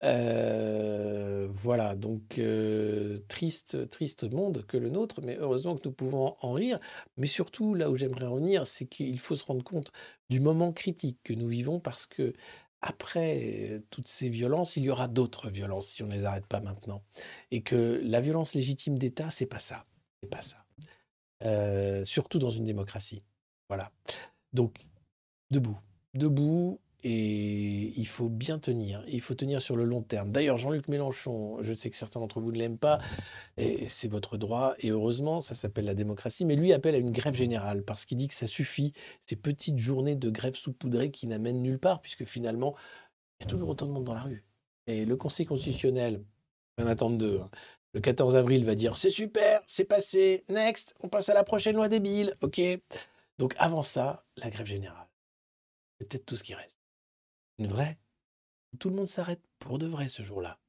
Euh, voilà, donc euh, triste, triste monde que le nôtre, mais heureusement que nous pouvons en rire. Mais surtout, là où j'aimerais revenir, c'est qu'il faut se rendre compte du moment critique que nous vivons parce que après euh, toutes ces violences, il y aura d'autres violences si on ne les arrête pas maintenant. Et que la violence légitime d'État, c'est pas ça. C'est pas ça. Surtout dans une démocratie. Voilà. Donc, debout. Debout, et il faut bien tenir. Il faut tenir sur le long terme. D'ailleurs, Jean-Luc Mélenchon, je sais que certains d'entre vous ne l'aiment pas, et c'est votre droit, et heureusement, ça s'appelle la démocratie, mais lui appelle à une grève générale, parce qu'il dit que ça suffit, ces petites journées de grève saupoudrée qui n'amènent nulle part, puisque finalement, il y a toujours autant de monde dans la rue. Et le Conseil constitutionnel, on en attend deux, hein, le 14 avril va dire c'est super, c'est passé, next, on passe à la prochaine loi débile, ok Donc avant ça, la grève générale. C'est peut-être tout ce qui reste. Une vraie. où Tout le monde s'arrête pour de vrai ce jour-là.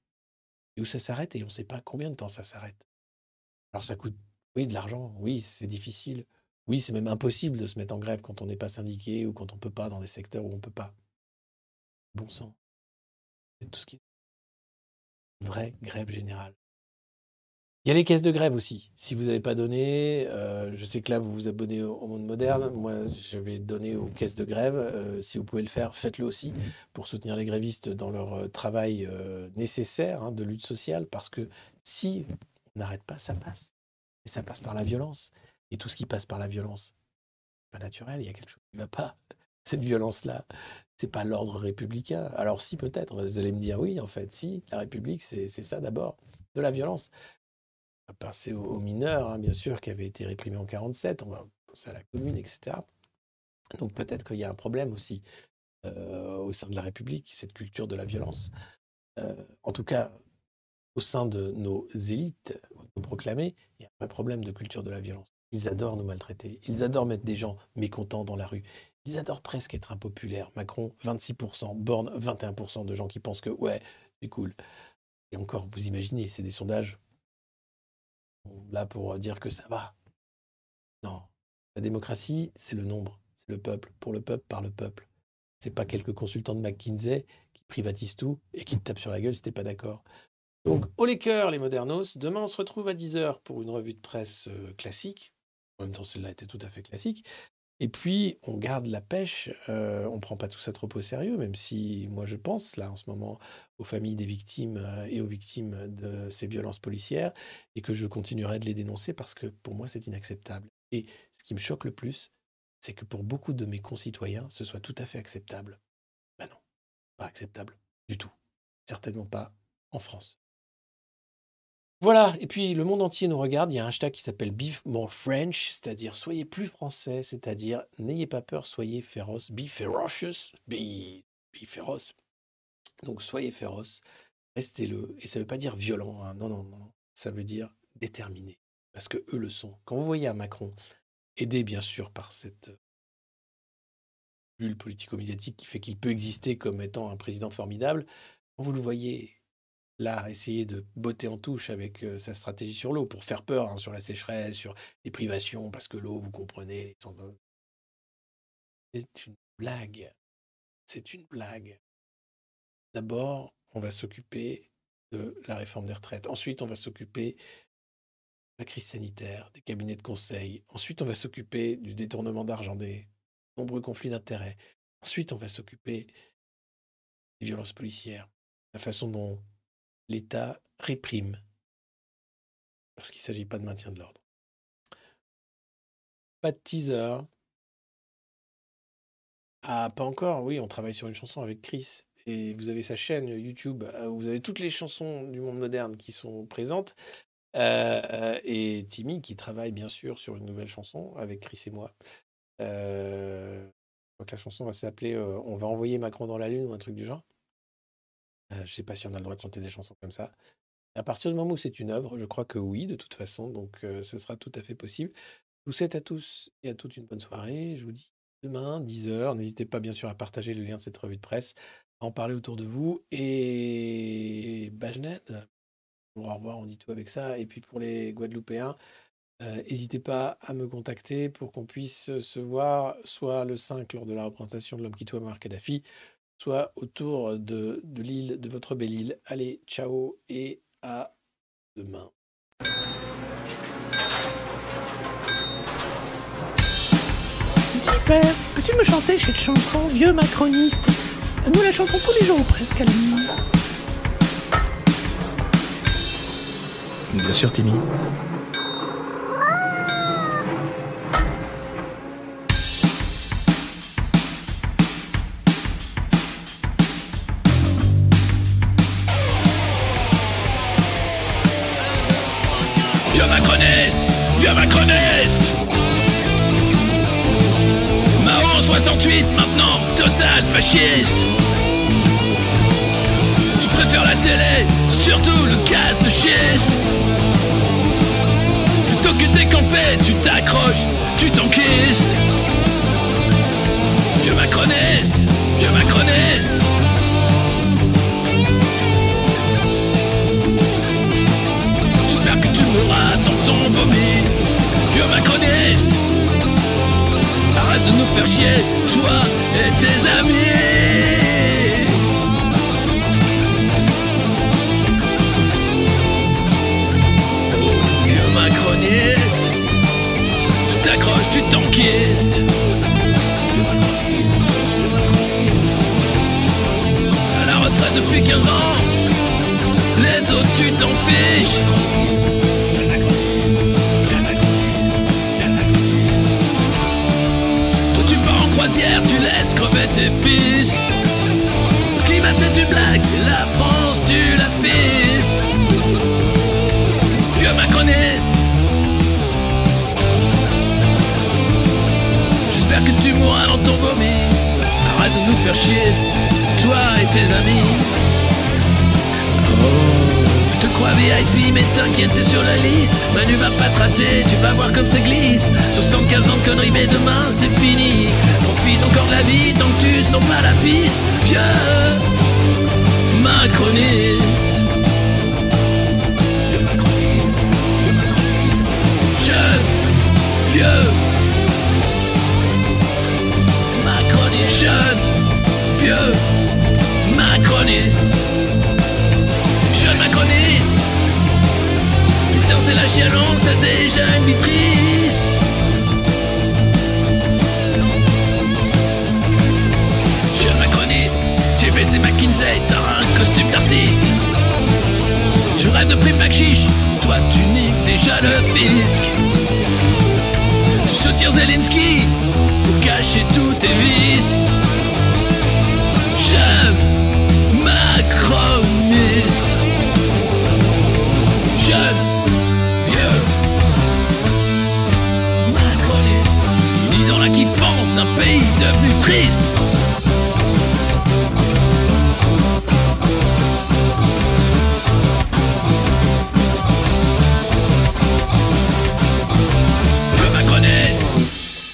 Et où ça s'arrête et on ne sait pas combien de temps ça s'arrête. Alors ça coûte, oui, de l'argent, oui, c'est difficile. Oui, c'est même impossible de se mettre en grève quand on n'est pas syndiqué ou quand on ne peut pas dans des secteurs où on ne peut pas. Bon sang. C'est tout ce qui. Une vraie grève générale. Il y a les caisses de grève aussi. Si vous n'avez pas donné, euh, je sais que là, vous vous abonnez au, Monde Moderne. Moi, je vais donner aux caisses de grève. Euh, si vous pouvez le faire, faites-le aussi pour soutenir les grévistes dans leur euh, travail nécessaire hein, de lutte sociale. Parce que si on n'arrête pas, ça passe. Et ça passe par la violence. Et tout ce qui passe par la violence, pas naturel. Il y a quelque chose qui ne va pas. <laughs> Cette violence-là, c'est pas l'ordre républicain. Alors si, peut-être. Vous allez me dire, oui, en fait, si. La République, c'est ça d'abord. De la violence à passer aux, aux mineurs, hein, bien sûr, qui avaient été réprimés en 47, on va penser à la commune, etc. Donc peut-être qu'il y a un problème aussi euh, au sein de la République, cette culture de la violence. Euh, en tout cas, au sein de nos élites proclamées, il y a un vrai problème de culture de la violence. Ils adorent nous maltraiter, ils adorent mettre des gens mécontents dans la rue, ils adorent presque être impopulaires. Macron, 26%, Borne, 21% de gens qui pensent que ouais, c'est cool. Et encore, vous imaginez, c'est des sondages là pour dire que ça va. Non. La démocratie, c'est le nombre, c'est le peuple, pour le peuple, par le peuple. C'est pas quelques consultants de McKinsey qui privatisent tout et qui te tapent sur la gueule si t'es pas d'accord. Donc, au les cœurs, les modernos. Demain, on se retrouve à 10h pour une revue de presse euh, classique. En même temps, celle-là était tout à fait classique. Et puis, on garde la pêche. euh, on prend pas tout ça trop au sérieux, même si moi, je pense, là, en ce moment, aux familles des victimes euh, et aux victimes de ces violences policières et que je continuerai de les dénoncer parce que pour moi, c'est inacceptable. Et ce qui me choque le plus, c'est que pour beaucoup de mes concitoyens, ce soit tout à fait acceptable. Ben non, pas acceptable du tout. Certainement pas en France. Voilà, et puis le monde entier nous regarde. Il y a un hashtag qui s'appelle Be More French, c'est-à-dire soyez plus français, c'est-à-dire n'ayez pas peur, soyez féroce. Be ferocious, be, be féroce. Donc soyez féroce, restez-le. Et ça ne veut pas dire violent, hein. non, non, non. Ça veut dire déterminé, parce que eux le sont. Quand vous voyez un Macron, aidé bien sûr par cette bulle politico-médiatique qui fait qu'il peut exister comme étant un président formidable, quand vous le voyez là, essayer de botter en touche avec sa stratégie sur l'eau pour faire peur hein, sur la sécheresse, sur les privations, parce que l'eau, vous comprenez, c'est une blague. C'est une blague. D'abord, on va s'occuper de la réforme des retraites. Ensuite, on va s'occuper de la crise sanitaire, des cabinets de conseil. Ensuite, on va s'occuper du détournement d'argent, des nombreux conflits d'intérêts. Ensuite, on va s'occuper des violences policières, la façon dont l'État réprime, parce qu'il ne s'agit pas de maintien de l'ordre. Pas de teaser. Ah, pas encore, oui, on travaille sur une chanson avec Chris. Et vous avez sa chaîne YouTube, euh, où vous avez toutes les chansons du monde moderne qui sont présentes. Euh, et Timmy qui travaille bien sûr sur une nouvelle chanson avec Chris et moi. Euh, que la chanson va s'appeler On va envoyer Macron dans la Lune ou un truc du genre. Euh, je ne sais pas si on a le droit de chanter des chansons comme ça. À partir du moment où c'est une œuvre, je crois que oui, de toute façon, donc euh, ce sera tout à fait possible. Je vous souhaite à tous et à toutes une bonne soirée. Je vous dis demain, 10h. N'hésitez pas bien sûr à partager le lien de cette revue de presse, à en parler autour de vous. Et Bajned, au revoir, on dit tout avec ça. Et puis pour les Guadeloupéens, euh, n'hésitez pas à me contacter pour qu'on puisse se voir soit le 5 lors de la représentation de l'homme qui tue Kadhafi, soit autour de, de l'île, de votre belle île. Allez, ciao et à demain. Dis, père, peux-tu me chanter cette chanson, vieux macroniste Nous la chantons tous les jours ou presque à la nuit. Bien sûr, Timmy. Vieux macroniste Vieux macroniste. Marron 68 maintenant, total fasciste. Tu préfères la télé, surtout le gaz de schiste. Plutôt que décamper, tu t'accroches, tu t'enquistes. Vieux macroniste Vieux macroniste vomi Vieux macroniste Arrête de nous faire chier, toi et tes amis. Oh, vieux macroniste Tu t'accroches, tu t'enquistes À la retraite depuis 15 ans Les autres tu t'en fiches tu laisses crever tes fils. Climat c'est une blague, la France tu la fistes. Vieux macroniste. J'espère que tu mourras dans ton vomi. Arrête de nous faire chier, toi et tes amis. Crois VIP, mais t'inquiète, t'es sur la liste. Manu va pas te rater, tu vas voir comme ça glisse. 75 ans de conneries, mais demain c'est fini. Profite encore de la vie tant que tu sens pas la piste. Vieux macroniste. Vieux macroniste. Jeune, vieux macroniste. La chialance, t'as déjà une vie triste Jeune macroniste CBC McKinsey, t'as un costume d'artiste. Je rêve de prix chiche toi tu niques déjà le fisc. Tu soutiens Zelensky pour cacher tous tes vices. Jeune macroniste pays devenu triste